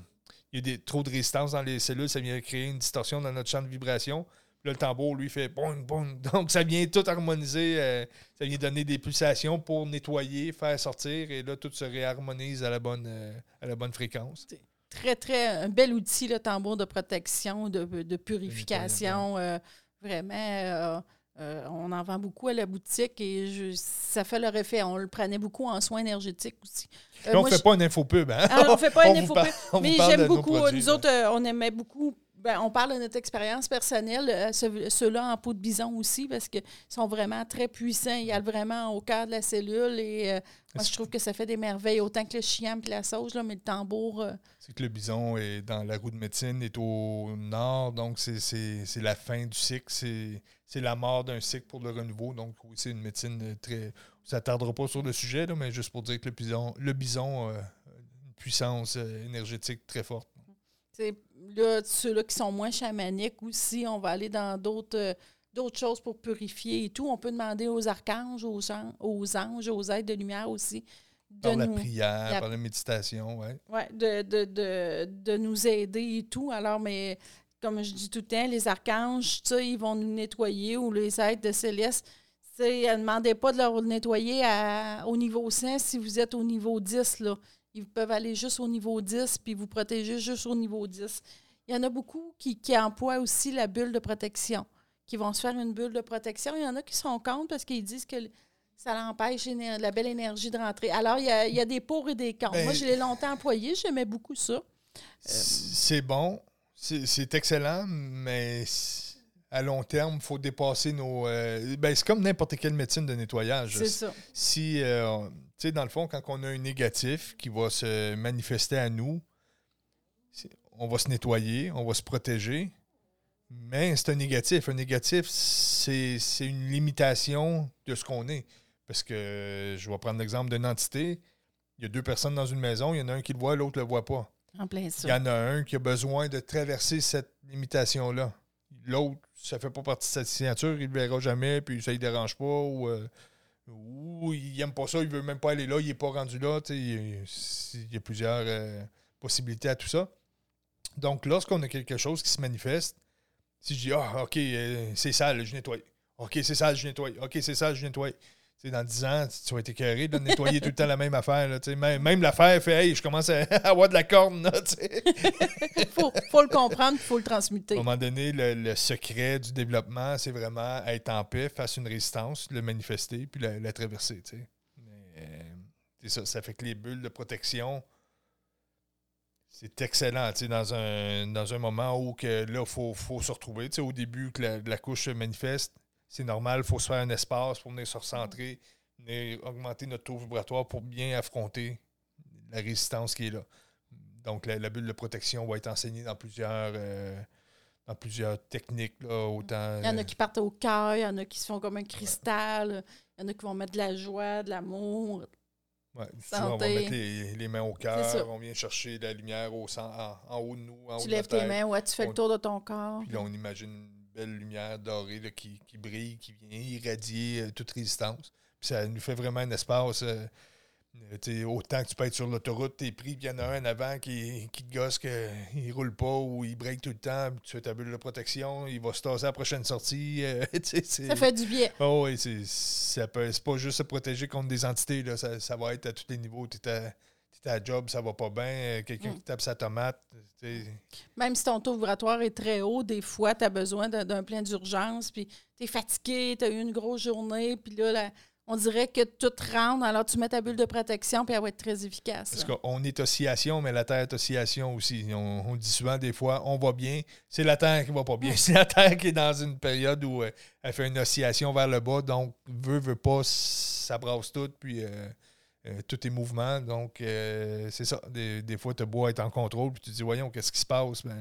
il y a des, trop de résistance dans les cellules, ça vient créer une distorsion dans notre champ de vibration. Là, le tambour, lui, fait boum, boum. Donc, ça vient tout harmoniser. Euh, ça vient donner des pulsations pour nettoyer, faire sortir. Et là, tout se réharmonise à la bonne, euh, à la bonne fréquence. Très, très, un bel outil, le tambour de protection, de, de purification. Euh, vraiment. On en vend beaucoup à la boutique et ça fait leur effet. On le prenait beaucoup en soins énergétiques aussi. on ne fait pas une infopub, hein? Ah, on ne fait pas une infopub. mais j'aime beaucoup. Nous autres, on aimait beaucoup ben, on parle de notre expérience personnelle, euh, ceux-là en peau de bison aussi, parce qu'ils sont vraiment très puissants. Ils allent vraiment au cœur de la cellule et euh, moi, je trouve que ça fait des merveilles, autant que le chien et la sauge, là, mais le tambour. Euh, c'est que le bison est dans la roue de médecine, est au nord, donc c'est la fin du cycle, c'est la mort d'un cycle pour le renouveau. Donc, oui, c'est une médecine très. Ça ne tardera pas sur le sujet, là, mais juste pour dire que le bison, le bison a une puissance énergétique très forte. C'est là, ceux-là qui sont moins chamaniques aussi, on va aller dans d'autres euh, d'autres choses pour purifier et tout. On peut demander aux archanges, aux, aux anges, aux êtres de lumière aussi. De par la prière, par la méditation, oui. Oui, de, de, de, de, nous aider et tout. Alors, mais comme je dis tout le temps, les archanges, ils vont nous nettoyer ou les êtres de céleste. Ne demandez pas de leur nettoyer à, au niveau 5 si vous êtes au niveau 10. Là. Ils peuvent aller juste au niveau 10 puis vous protéger juste au niveau 10. Il y en a beaucoup qui, emploient aussi la bulle de protection, qui vont se faire une bulle de protection. Il y en a qui sont contre parce qu'ils disent que ça l'empêche la belle énergie de rentrer. Alors, il y a, des pour et des contre. Moi, ben, je l'ai longtemps employé, j'aimais beaucoup ça. C'est bon, c'est excellent, mais à long terme, il faut dépasser nos. Euh, ben, c'est comme n'importe quelle médecine de nettoyage. C'est ça. Si, euh, tu sais, dans le fond, quand on a un négatif qui va se manifester à nous, on va se nettoyer, on va se protéger, Mais c'est un négatif. Un négatif, c'est c'est une limitation de ce qu'on est. Parce que je vais prendre l'exemple d'une entité. Il y a deux personnes dans une maison, il y en a un qui le voit, l'autre ne le voit pas. Il y en a un qui a besoin de traverser cette limitation-là. L'autre, ça fait pas partie de sa signature, il ne le verra jamais, puis ça ne dérange pas, ou, euh, ou il n'aime pas ça, il veut même pas aller là, il n'est pas rendu là. il y a plusieurs euh, possibilités à tout ça. Donc, lorsqu'on a quelque chose qui se manifeste, si je dis Ah, OK, euh, c'est sale, je nettoie. OK, c'est sale, je nettoie. OK, c'est sale, je nettoie. Dans 10 ans, tu vas être écœuré de nettoyer tout le temps la même affaire. là, tu sais. même même l'affaire fait Hey, je commence à avoir de la corne. Il faut, faut le comprendre, il faut le À transmuter. un moment donné, le, le secret du développement, c'est vraiment être en paix face à une résistance, le manifester, puis la, la traverser. tu sais. Mais, euh, ça, ça fait que les bulles de protection, c'est excellent. Dans un, dans un moment où que, là, il faut, faut se retrouver. Au début, que la, la couche se manifeste, c'est normal, il faut se faire un espace pour venir se recentrer, venir augmenter notre taux vibratoire pour bien affronter la résistance qui est là. Donc, la, la bulle de protection va être enseignée dans plusieurs, euh, dans plusieurs techniques. Là, autant, Il y en a euh, qui partent au cœur, il y en a qui se font comme un cristal, il y en a qui vont mettre de la joie, de l'amour. ouais, souvent, on va mettre les, les mains au cœur, on vient chercher la lumière au en, en haut de nous, en haut Tu de la lèves tes mains, ouais, tu fais On- le tour de ton corps. Puis là, on imagine belle lumière dorée là, qui, qui brille, qui vient irradier euh, toute résistance. Puis ça nous fait vraiment un espace. euh, euh, autant que tu peux être sur l'autoroute, t'es pris, puis il y en a un avant qui, qui te gosse qu'il roule pas ou il break tout le temps, puis tu fais ta bulle de protection, il va se tasser à la prochaine sortie. Ça fait du bien. Oh oui, c'est pas juste se protéger contre des entités, là, ça, ça va être à tous les niveaux. Tu la job, ça va pas bien, euh, quelqu'un Mm. qui tape sa tomate. Même si ton taux vibratoire est très haut, des fois, tu as besoin d'un plein d'urgence, puis tu es fatigué, tu as eu une grosse journée, puis là, on dirait que tout rentre, alors tu mets ta bulle de protection, puis elle va être très efficace. Parce qu'on est oscillation, mais la Terre est oscillation aussi. On, on dit souvent des fois, on va bien, c'est la Terre qui va pas bien. C'est la Terre qui est dans une période où euh, elle fait une oscillation vers le bas, donc veut, veut pas, ça brasse tout, puis euh, euh, tout est mouvement. Donc, euh, c'est ça. Des, des fois, tu beau être en contrôle, puis tu te dis, voyons, qu'est-ce qui se passe? Ben,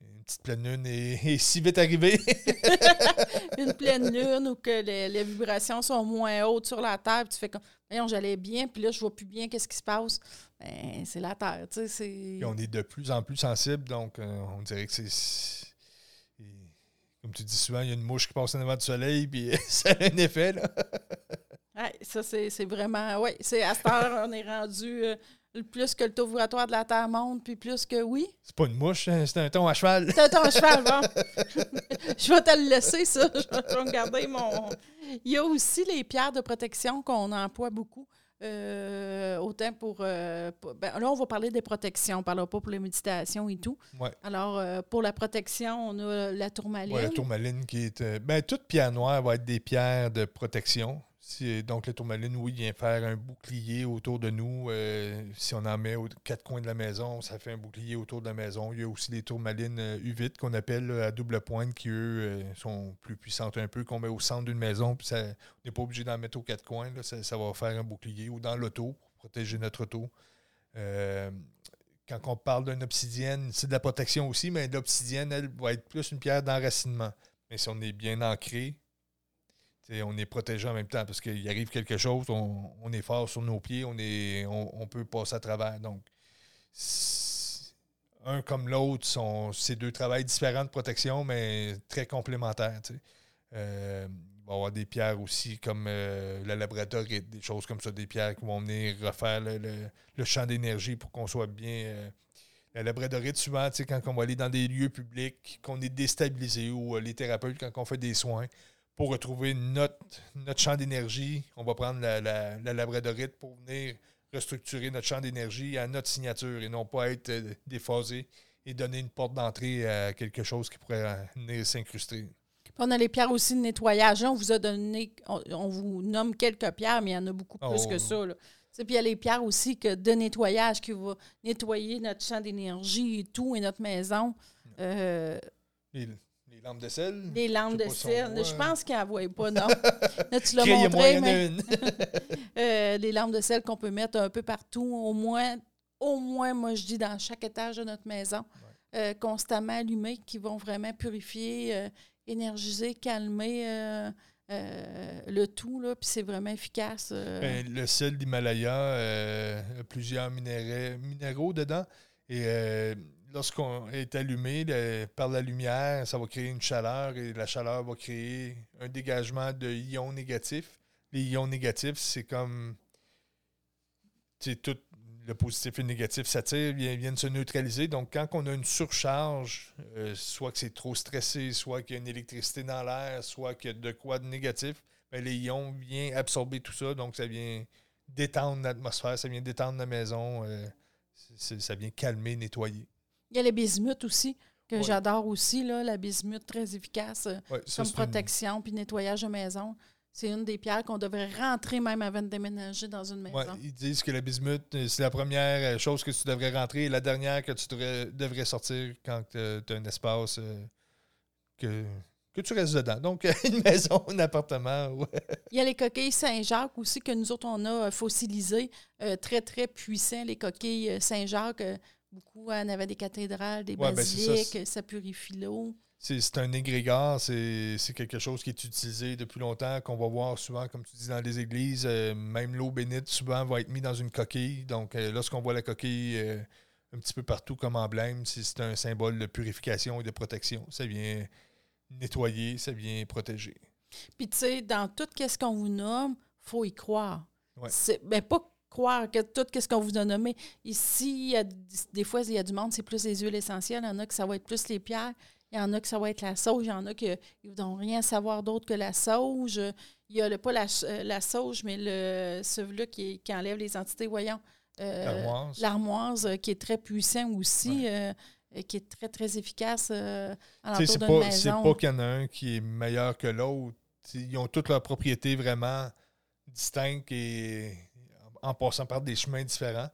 une petite pleine lune est, est si vite arrivée. Une pleine lune ou que les, les vibrations sont moins hautes sur la Terre, puis tu fais comme, voyons, j'allais bien, puis là, je vois plus bien qu'est-ce qui se passe. Ben, c'est la Terre, tu sais, c'est... On est de plus en plus sensible, donc euh, on dirait que c'est. Comme tu dis souvent, il y a une mouche qui passe en avant du soleil, puis ça a un effet. Là. Ouais, ça, c'est c'est vraiment. Oui, c'est à cette heure, on est rendu euh, plus que le taux vibratoire de la Terre monte, puis plus que oui. C'est pas une mouche, hein, c'est un ton à cheval. T'as ton cheval, bon. je vais te le laisser, ça. Je vais, je vais garder mon. Il y a aussi les pierres de protection qu'on emploie beaucoup. euh, autant pour, euh, pour- ben, là, on va parler des protections, on ne parlera pas pour les méditations et tout. Ouais. Alors, euh, pour la protection, on a la tourmaline. Ouais, la tourmaline qui est. ben, toute pierre noire va être des pierres de protection. Si- donc, la tourmaline, oui, vient faire un bouclier autour de nous. Euh, si on en met aux quatre coins de la maison, ça fait un bouclier autour de la maison. Il y a aussi les tourmalines euh, U8 qu'on appelle à double pointe qui, eux, euh, sont plus puissantes un peu, qu'on met au centre d'une maison. Puis ça, on n'est pas obligé d'en mettre aux quatre coins. ça, ça va faire un bouclier ou dans l'auto pour protéger notre auto. Euh, quand on parle d'une obsidienne, c'est de la protection aussi, mais l'obsidienne, elle, va être plus une pierre d'enracinement. Mais si on est bien ancré, on est protégé en même temps parce qu'il arrive quelque chose, on, est fort sur nos pieds, on, est, on, peut passer à travers. Donc, un comme l'autre, c'est deux travails différents de protection, mais très complémentaires. Euh, il va y avoir des pierres aussi comme euh, la labradorite, des choses comme ça, des pierres qui vont venir refaire le, le- champ d'énergie pour qu'on soit bien. euh, la labradorite, souvent, quand on va aller dans des lieux publics, qu'on est déstabilisé ou euh, les thérapeutes, quand on fait des soins, pour retrouver notre, notre champ d'énergie, on va prendre la, la, la labradorite pour venir restructurer notre champ d'énergie à notre signature et non pas être euh, déphasé et donner une porte d'entrée à quelque chose qui pourrait venir s'incruster. On a les pierres aussi de nettoyage. On vous a donné, on, on vous nomme quelques pierres, mais il y en a beaucoup plus Oh. que ça. là. Puis il y a les pierres aussi que de nettoyage qui vont nettoyer notre champ d'énergie et tout, et notre maison. Euh, les lampes de sel. les lampes de si sel. Je pense qu'elle ne voit pas, non? Là, tu l'as montré, il y en a mais une. euh, les lampes de sel qu'on peut mettre un peu partout, au moins, au moins, moi, je dis dans chaque étage de notre maison. euh, constamment allumées qui vont vraiment purifier, euh, énergiser, calmer euh, le tout. Là, puis c'est vraiment efficace. euh. Ben, le sel d'Himalaya euh, a plusieurs minéraux, dedans. Et lorsqu'on est allumé par la lumière, ça va créer une chaleur et la chaleur va créer un dégagement de ions négatifs. Les ions négatifs, c'est comme. tout le positif et le négatif s'attirent, viennent, se neutraliser. Donc, quand on a une surcharge, euh, soit que c'est trop stressé, soit qu'il y a une électricité dans l'air, soit qu'il y a de quoi de négatif, ben, les ions viennent absorber tout ça. Donc, ça vient détendre l'atmosphère, ça vient détendre la maison, euh, ça vient calmer, nettoyer. Il y a les bismuth aussi, que Ouais. j'adore aussi. Là, la bismuth, très efficace euh, Ouais, ça, comme c'est une- protection puis nettoyage de maison. C'est une des pierres qu'on devrait rentrer même avant de déménager dans une maison. Ouais, ils disent que la bismuth, euh, c'est la première euh, chose que tu devrais rentrer et la dernière que tu devrais, devrais sortir quand tu as un espace que, que tu restes dedans. Donc, une maison, un appartement. ouais. Il y a les coquilles Saint-Jacques aussi que nous autres, on a fossilisées, euh, très, très puissants, les coquilles Saint-Jacques. Beaucoup en avait des cathédrales, des Ouais, ben, ça, basiliques, ça purifie l'eau. C'est un égrégore, c'est quelque chose qui est utilisé depuis longtemps, qu'on va voir souvent, comme tu dis, dans les églises. euh, même l'eau bénite, souvent, va être mise dans une coquille. Donc, euh, lorsqu'on voit la coquille euh, un petit peu partout comme emblème, c'est un symbole de purification et de protection. Ça vient nettoyer, ça vient protéger. Puis, tu sais, dans tout ce qu'on vous nomme, faut y croire. Ouais. C'est ben, pas croire que tout ce qu'on vous a nommé. Ici, il y a, des fois, il y a du monde, c'est plus les huiles essentielles. Il y en a que ça va être plus les pierres. Il y en a que ça va être la sauge. Il y en a qui ne vont rien savoir d'autre que la sauge. Il y a le, pas la, euh, la sauge, mais le celui-là qui, qui enlève les entités, voyons. euh, L'armoise. L'armoise, euh, qui est très puissant aussi, euh, euh, qui est très, très efficace euh, à l'entour C'est d'une pas, c'est maison. pas qu'il y en a un qui est meilleur que l'autre. Ils ont toutes leurs propriétés vraiment distinctes et en passant par des chemins différents.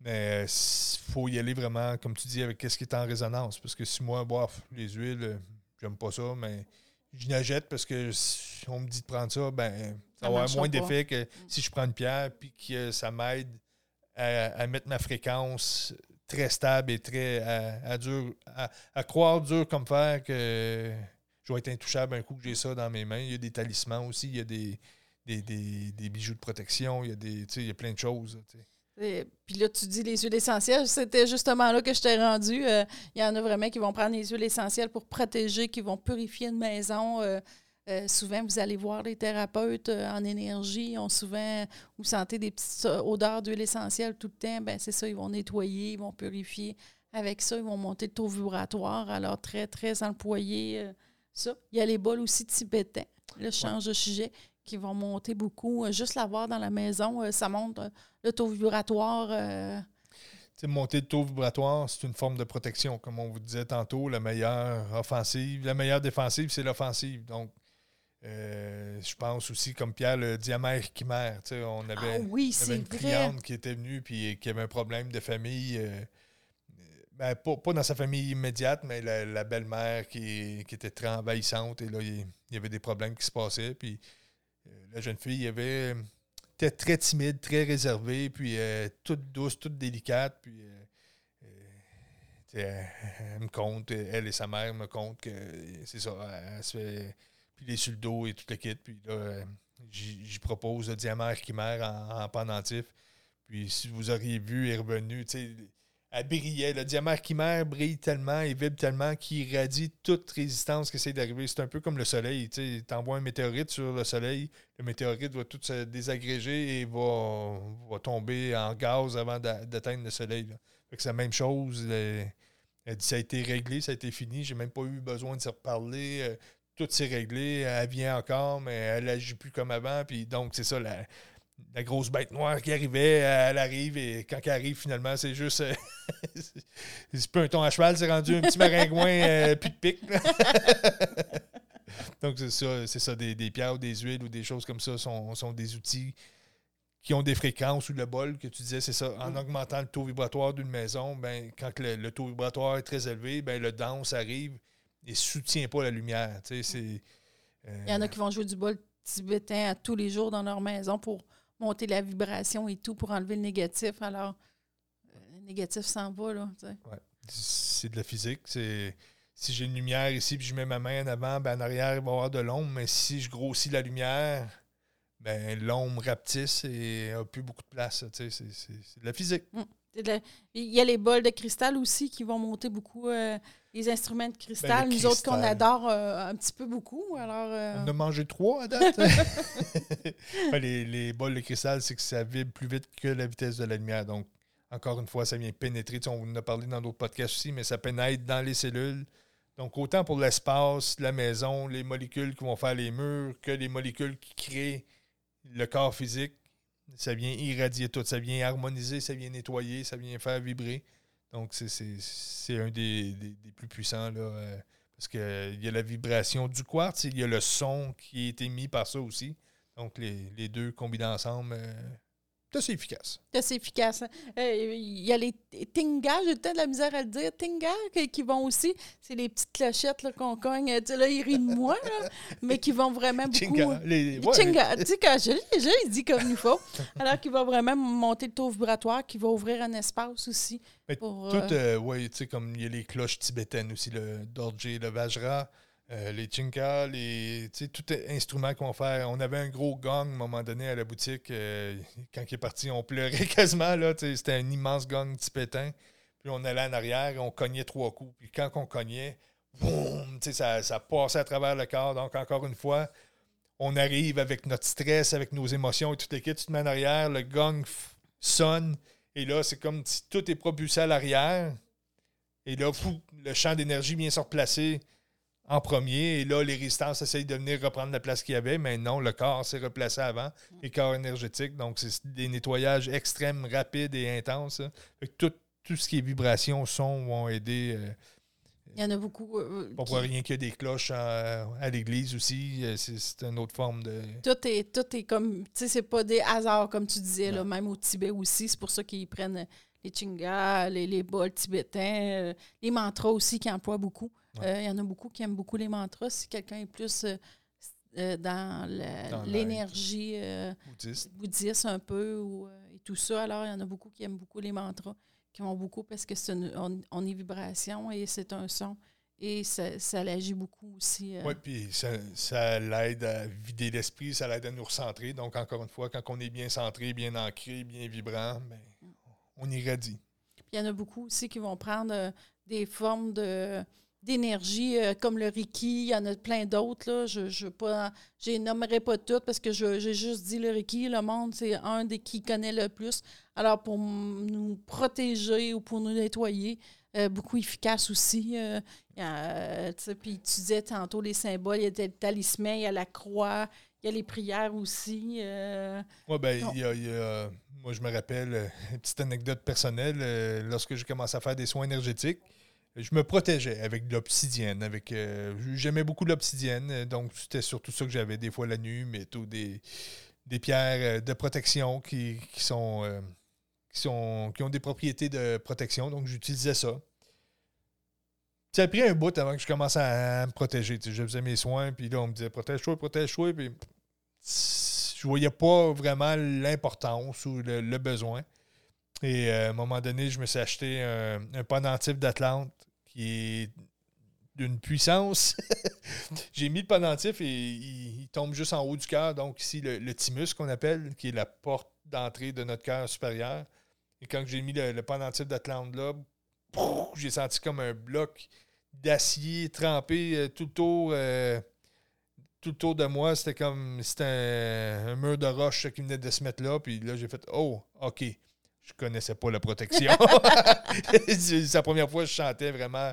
Mais il faut y aller vraiment, comme tu dis, avec ce qui est en résonance. Parce que si moi, bof, les huiles, euh, j'aime pas ça, mais je n'achète parce que si on me dit de prendre ça, ben, ça Ça va avoir moins d'effet que si je prends une pierre puis que ça m'aide à, à mettre ma fréquence très stable et très à, à dur, à, à croire dur comme fer que je vais être intouchable un coup que j'ai ça dans mes mains. Il y a des talismans aussi, il y a des, des, des- des bijoux de protection, il y a des. Il y a plein de choses. Et- Puis là, tu dis les huiles essentielles. C'était justement là que je t'ai rendu. Euh, Il y en a vraiment qui vont prendre les huiles essentielles pour protéger, qui vont purifier une maison. Euh, euh, souvent, vous allez voir les thérapeutes en énergie. ont souvent, vous sentez des petites odeurs d'huile essentielle tout le temps. Ben c'est ça, ils vont nettoyer, ils vont purifier. Avec ça, ils vont monter le taux vibratoire. Alors, très, très employé. ça. Il y a les bols aussi tibétains. Là, je change de sujet qui vont monter beaucoup. Euh, Juste l'avoir dans la maison, euh, ça monte euh, le taux vibratoire. euh, monter le taux vibratoire, c'est une forme de protection. Comme on vous disait tantôt, la meilleure offensive, la meilleure défensive, c'est l'offensive. Donc, euh, je pense aussi, comme Pierre, le diamètre chimère. Tu sais, on avait, ah oui, y avait une vrai. cliente qui était venue puis qui avait un problème de famille. euh, ben, pas, pas dans sa famille immédiate, mais la, la belle-mère qui, qui était très envahissante. Et là, il, il y avait des problèmes qui se passaient. Puis la jeune fille avait, était très timide, très réservée, puis euh, toute douce, toute délicate. Puis euh, euh, elle, me compte, elle et sa mère me comptent que c'est ça. Elle, se fait puis sur le dos et tout le kit. Puis là, j'y propose le diamant chimère en, en pendentif. Puis si vous auriez vu, est revenu, tu sais, elle brillait. Le diamant chimère brille tellement et vibre tellement qu'il irradie toute résistance qui essaie d'arriver. C'est un peu comme le soleil. Tu envoies un météorite sur le soleil, le météorite va tout se désagréger et va, va tomber en gaz avant d'a- d'atteindre le soleil. c'est la même chose. Elle dit ça a été réglé, ça a été fini. J'ai même pas eu besoin de se reparler. euh, tout s'est réglé. Elle vient encore, mais elle agit plus comme avant. Puis donc, c'est ça, la, la grosse bête noire qui arrivait, elle arrive et quand elle arrive, finalement, c'est juste. euh, c'est- pas un ton à cheval, c'est rendu un petit maringouin euh, plus de pique. donc, c'est ça, c'est ça des, des pierres ou des huiles ou des choses comme ça sont, sont des outils qui ont des fréquences ou le bol que tu disais, c'est ça. En augmentant le taux vibratoire d'une maison, ben, quand le, le taux vibratoire est très élevé, ben, le dense arrive et soutient pas la lumière. Tu sais, c'est, euh, Il y en a qui vont jouer du bol tibétain à tous les jours dans leur maison pour monter la vibration et tout, pour enlever le négatif. Alors, euh, le négatif s'en va, là. tu sais. c'est de la physique. C'est si j'ai une lumière ici puis je mets ma main en avant, ben en arrière, il va y avoir de l'ombre. Mais si je grossis la lumière, ben l'ombre rapetisse et n'a plus beaucoup de place. C'est de la physique. Mm. Il y a les bols de cristal aussi qui vont monter beaucoup. Euh, les instruments de cristal, ben, nous autres qu'on adore euh, un petit peu beaucoup. Alors, euh, On a mangé trois à date. les, les, bols de cristal, c'est que ça vibre plus vite que la vitesse de la lumière. Donc, encore une fois, ça vient pénétrer. on en a parlé dans d'autres podcasts aussi, mais ça pénètre dans les cellules. Donc, autant pour l'espace, la maison, les molécules qui vont faire les murs, que les molécules qui créent le corps physique, ça vient irradier tout, ça vient harmoniser, ça vient nettoyer, ça vient faire vibrer. Donc, c'est un des, plus puissants, là, euh, parce qu'il y a la vibration du quartz, il y a le son qui est émis par ça aussi. Donc, les, deux combinés ensemble, euh, assez efficace. C'est efficace. Euh, il y a les Tinga, j'ai le temps de la misère à le dire. Tinga qui vont aussi. C'est les petites clochettes qu'on cogne. Tu sais, là, ils rient de moi, mais qui vont vraiment beaucoup. Chinga. Les, Chinga. Tu sais, quand je l'ai dit comme il faut. Alors, qui va vraiment monter le taux vibratoire, qui va ouvrir un espace aussi. pour, tout, euh, euh, oui, tu sais, comme il y a les cloches tibétaines aussi, le Dorje, le Vajra. Euh, les chinkas, les, tout instrument qu'on fait. On avait un gros gong à un moment donné à la boutique. Euh, quand il est parti, on pleurait quasiment. C'était un immense gong tibétain. Puis on allait en arrière et on cognait trois coups. Puis quand on cognait, boum, ça, ça passait à travers le corps. Donc, encore une fois, on arrive avec notre stress, avec nos émotions et tout est Tu te mets en arrière, le gong sonne. Et là, c'est comme si tout est propulsé à l'arrière. Et là, le champ d'énergie vient se replacer en premier. Et là, les résistances essayent de venir reprendre la place qu'il y avait, mais non, le corps s'est replacé avant, les corps énergétiques. Donc, c'est des nettoyages extrêmes, rapides et intenses. Tout, tout, ce qui est vibration, son vont aider. Euh, il y en a beaucoup. Euh, pour rien qu'il y ait des cloches à, l'église aussi, euh, c'est une autre forme de. Tout est, tout est comme. Tu sais, c'est pas des hasards, comme tu disais, là, même au Tibet aussi. C'est pour ça qu'ils prennent les chingas, les, les bols tibétains, les mantras aussi qui emploient beaucoup. Euh, il y en a beaucoup qui aiment beaucoup les mantras. Si quelqu'un est plus euh, euh, dans l'énergie bouddhiste. un peu et tout ça, alors il y en a beaucoup qui aiment beaucoup les mantras, qui vont beaucoup parce que c'est on, est vibration et c'est un son. Et ça, ça l'agit beaucoup aussi. Oui, puis ça, l'aide à vider l'esprit, ça l'aide à nous recentrer. Donc, encore une fois, quand on est bien centré, bien ancré, bien vibrant, ben, on irradie. Puis il y en a beaucoup aussi qui vont prendre des formes de d'énergie euh, comme le Reiki, il y en a plein d'autres. Je je pas, nommerai pas toutes parce que j'ai juste dit le Reiki. Le monde, c'est un des qui connaît le plus. Alors, pour nous protéger ou pour nous nettoyer, euh, beaucoup efficace aussi. Euh, puis tu disais tantôt les symboles, il y a le talisman, il y a la croix, il y a les prières aussi. oui, ben, il y a, moi, je me rappelle une petite anecdote personnelle. lorsque j'ai commencé à faire des soins énergétiques, je me protégeais avec de l'obsidienne. Avec, euh, j'aimais beaucoup l'obsidienne, donc c'était surtout ça que j'avais des fois la nuit, mais tout des, des pierres euh, de protection qui, sont, euh, qui, sont, qui ont des propriétés de protection, donc j'utilisais ça. Ça a pris un bout avant que je commence à, me protéger. je faisais mes soins, puis là, on me disait protège-toi, protège-toi, puis je voyais pas vraiment l'importance ou le besoin. Et euh, à un moment donné, je me suis acheté un, un pendentif d'Atlante qui est d'une puissance. J'ai mis le pendentif et il, tombe juste en haut du cœur. Donc ici, le, thymus qu'on appelle, qui est la porte d'entrée de notre cœur supérieur. Et quand j'ai mis le, pendentif d'Atlante là, j'ai senti comme un bloc d'acier trempé euh, tout autour. Euh, tout autour de moi, c'était comme c'était un, un, mur de roche qui venait de se mettre là. Puis là, j'ai fait Oh, OK je connaissais pas la protection. c'est la première fois que je chantais vraiment,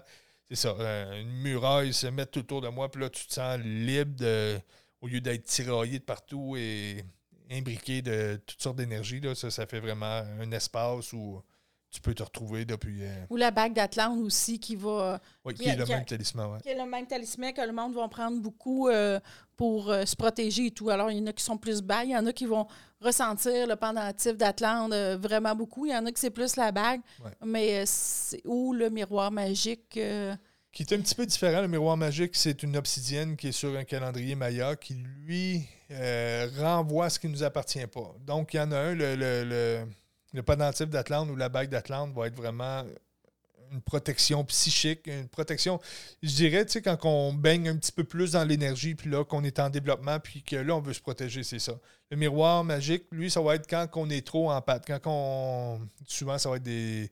c'est ça, euh, une muraille se mettre tout autour de moi, puis là, tu te sens libre de, au lieu d'être tiraillé de partout et imbriqué de toutes sortes d'énergie. Ça, ça fait vraiment un espace où tu peux te retrouver depuis. Euh, Ou la bague d'Atlante aussi qui va. Oui, qui, est le même talisman. Qui est le même talisman que le monde va prendre beaucoup euh, pour euh, se protéger et tout. Alors, il y en a qui sont plus bas, il y en a qui vont ressentir le pendentif d'Atlante vraiment beaucoup. Il y en a qui c'est plus la bague, mais c'est ou le miroir magique. Qui est un petit peu différent. Le miroir magique, c'est une obsidienne qui est sur un calendrier Maya qui, lui, renvoie ce qui ne nous appartient pas. Donc, il y en a un, le le pendentif d'Atlante ou la bague d'Atlante va être vraiment une protection psychique, une protection, je dirais, tu sais, quand on baigne un petit peu plus dans l'énergie, puis là, qu'on est en développement, puis que là, on veut se protéger, c'est ça. Le miroir magique, lui, ça va être quand on est trop en pâte. Quand on. Souvent, ça va être des,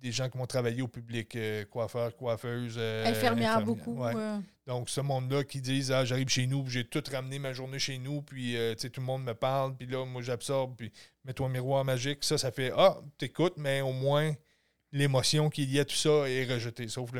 des gens qui vont travailler au public, euh, coiffeurs, coiffeuses. euh, Infirmière, infirmières, beaucoup. ouais. euh. Donc, ce monde-là qui disent Ah, j'arrive chez nous, j'ai tout ramené ma journée chez nous, puis euh, tout le monde me parle, puis là, moi, j'absorbe, puis mets-toi un miroir magique. Ça, ça fait Ah, t'écoutes, mais au moins, l'émotion qu'il y a, tout ça est rejetée. Sauf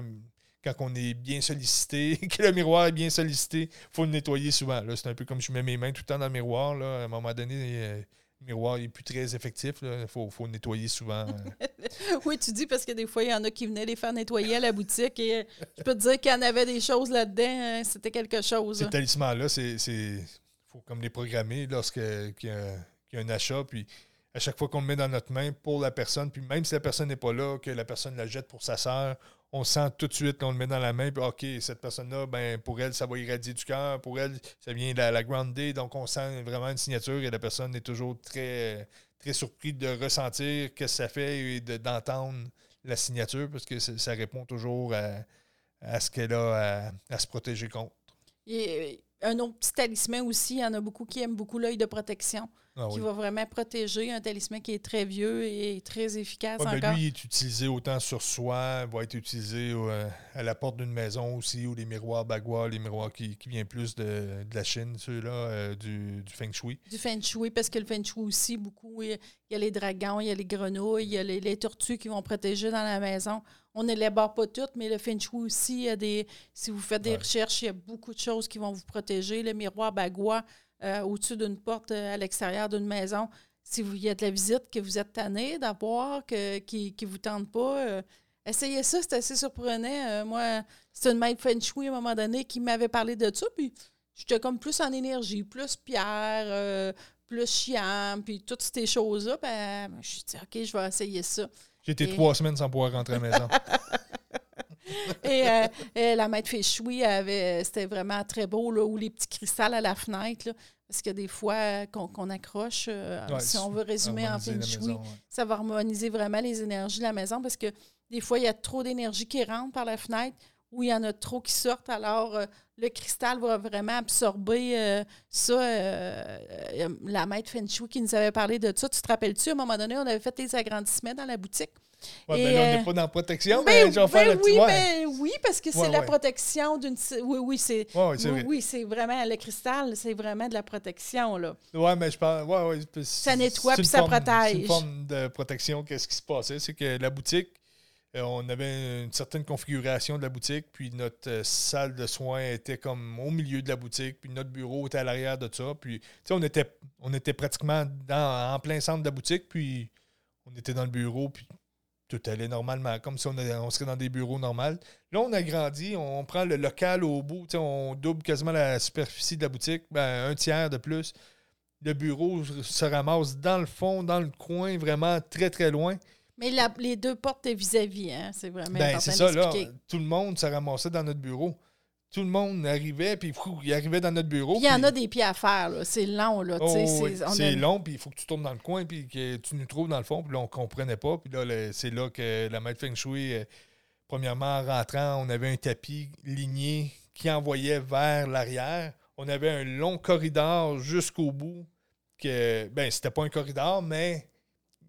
quand on est bien sollicité, que le miroir est bien sollicité, il faut le nettoyer souvent. C'est un peu comme je mets mes mains tout le temps dans le miroir. Là. À un moment donné, euh, miroir n'est plus très effectif. Il faut, faut nettoyer souvent. euh. Oui, tu dis parce que des fois, il y en a qui venaient les faire nettoyer à la boutique et euh, je peux te dire qu'il y en avait des choses là-dedans. euh, C'était quelque chose. Ces talismans-là, c'est. Il faut comme les programmer lorsqu'il y, y a un achat. Puis à chaque fois qu'on le met dans notre main pour la personne, puis même si la personne n'est pas là, que la personne la jette pour sa sœur, on sent tout de suite qu'on le met dans la main. Puis OK, cette personne-là, ben, pour elle, ça va irradier du cœur. Pour elle, ça vient de la, la Grande Day. Donc on sent vraiment une signature et la personne est toujours très, très surpris de ressentir ce que ça fait et de- d'entendre la signature parce que ça, répond toujours à, ce qu'elle a à- se protéger contre. Euh, un autre petit talisman aussi, il y en a beaucoup qui aiment beaucoup l'œil de protection, Ah qui va vraiment protéger un talisman qui est très vieux et très efficace Ouais, encore. lui, il est utilisé autant sur soi, va être utilisé euh, à la porte d'une maison aussi, ou les miroirs bagua, les miroirs qui, qui viennent plus de, de la Chine, ceux-là, euh, du, du Feng Shui. Du feng shui, parce que le feng shui aussi, beaucoup, il y a- il y a les dragons, il y a les grenouilles, il y a les, les tortues qui vont protéger dans la maison. On ne les barre pas toutes, mais le feng shui aussi, il y a des, si vous faites des Ouais. recherches, il y a beaucoup de choses qui vont vous protéger. Le miroir bagua euh, au-dessus d'une porte euh, à l'extérieur d'une maison, si vous, il y a de la visite que vous êtes tanné d'avoir, que, qui ne vous tente pas, euh, essayez ça, c'est assez surprenant. Moi, c'est une maître feng shui à un moment donné qui m'avait parlé de ça, puis j'étais comme plus en énergie, plus pierre, plus chiant, puis toutes ces choses-là. Ben, je me suis dit, OK, je vais essayer ça. J'ai été Et- trois semaines sans pouvoir rentrer à la maison. Et, euh, et la maître shui, avait, c'était vraiment très beau, là, ou les petits cristals à la fenêtre, là, parce que des fois, euh, qu'on, qu'on accroche, euh, Ouais, si on veut résumer en feng shui, ouais. ça va harmoniser vraiment les énergies de la maison parce que des fois, il y a trop d'énergie qui rentre par la fenêtre ou il y en a trop qui sortent. Alors, euh, le cristal va vraiment absorber euh, ça. euh, la maître Feng Shui qui nous avait parlé de ça. Tu te rappelles-tu, à un moment donné, on avait fait des agrandissements dans la boutique. Ouais, Et, ben là, on n'est pas dans la protection, Ben, mais je vais faire ben oui, ben oui, parce que c'est Ouais, la ouais. protection d'une... Oui, oui, c'est... Ouais, oui, vrai. oui, c'est vraiment... Le cristal, c'est vraiment de la protection, là. Ouais, mais je pense. Ouais, ouais, Ça nettoie puis ça forme- protège. C'est une forme de protection. Qu'est-ce qui se passait? C'est que la boutique, on avait une certaine configuration de la boutique, puis notre euh, salle de soins était comme au milieu de la boutique, puis notre bureau était à l'arrière de ça. Puis, on était, on était pratiquement en plein centre de la boutique, puis on était dans le bureau, puis tout allait normalement, comme si on, serait dans des bureaux normaux. Là, on a grandi, on prend le local au bout, on double quasiment la superficie de la boutique, ben, un tiers de plus. Le bureau se ramasse dans le fond, dans le coin, vraiment très, très loin. Mais la- les deux portes de vis-à-vis, hein, c'est vraiment Ben, important c'est ça, là. Tout le monde se ramassait dans notre bureau. Tout le monde arrivait, puis fou, il arrivait dans notre bureau. Il y en a des pieds à faire, là. C'est long, là. Oh, oui, c'est- a- long, puis il faut que tu tournes dans le coin, puis que tu nous trouves dans le fond, puis là, on comprenait pas. Puis là, c'est là que la maître Feng Shui, euh, premièrement, en rentrant, on avait un tapis ligné qui envoyait vers l'arrière. On avait un long corridor jusqu'au bout. Que, ben, c'était pas un corridor, mais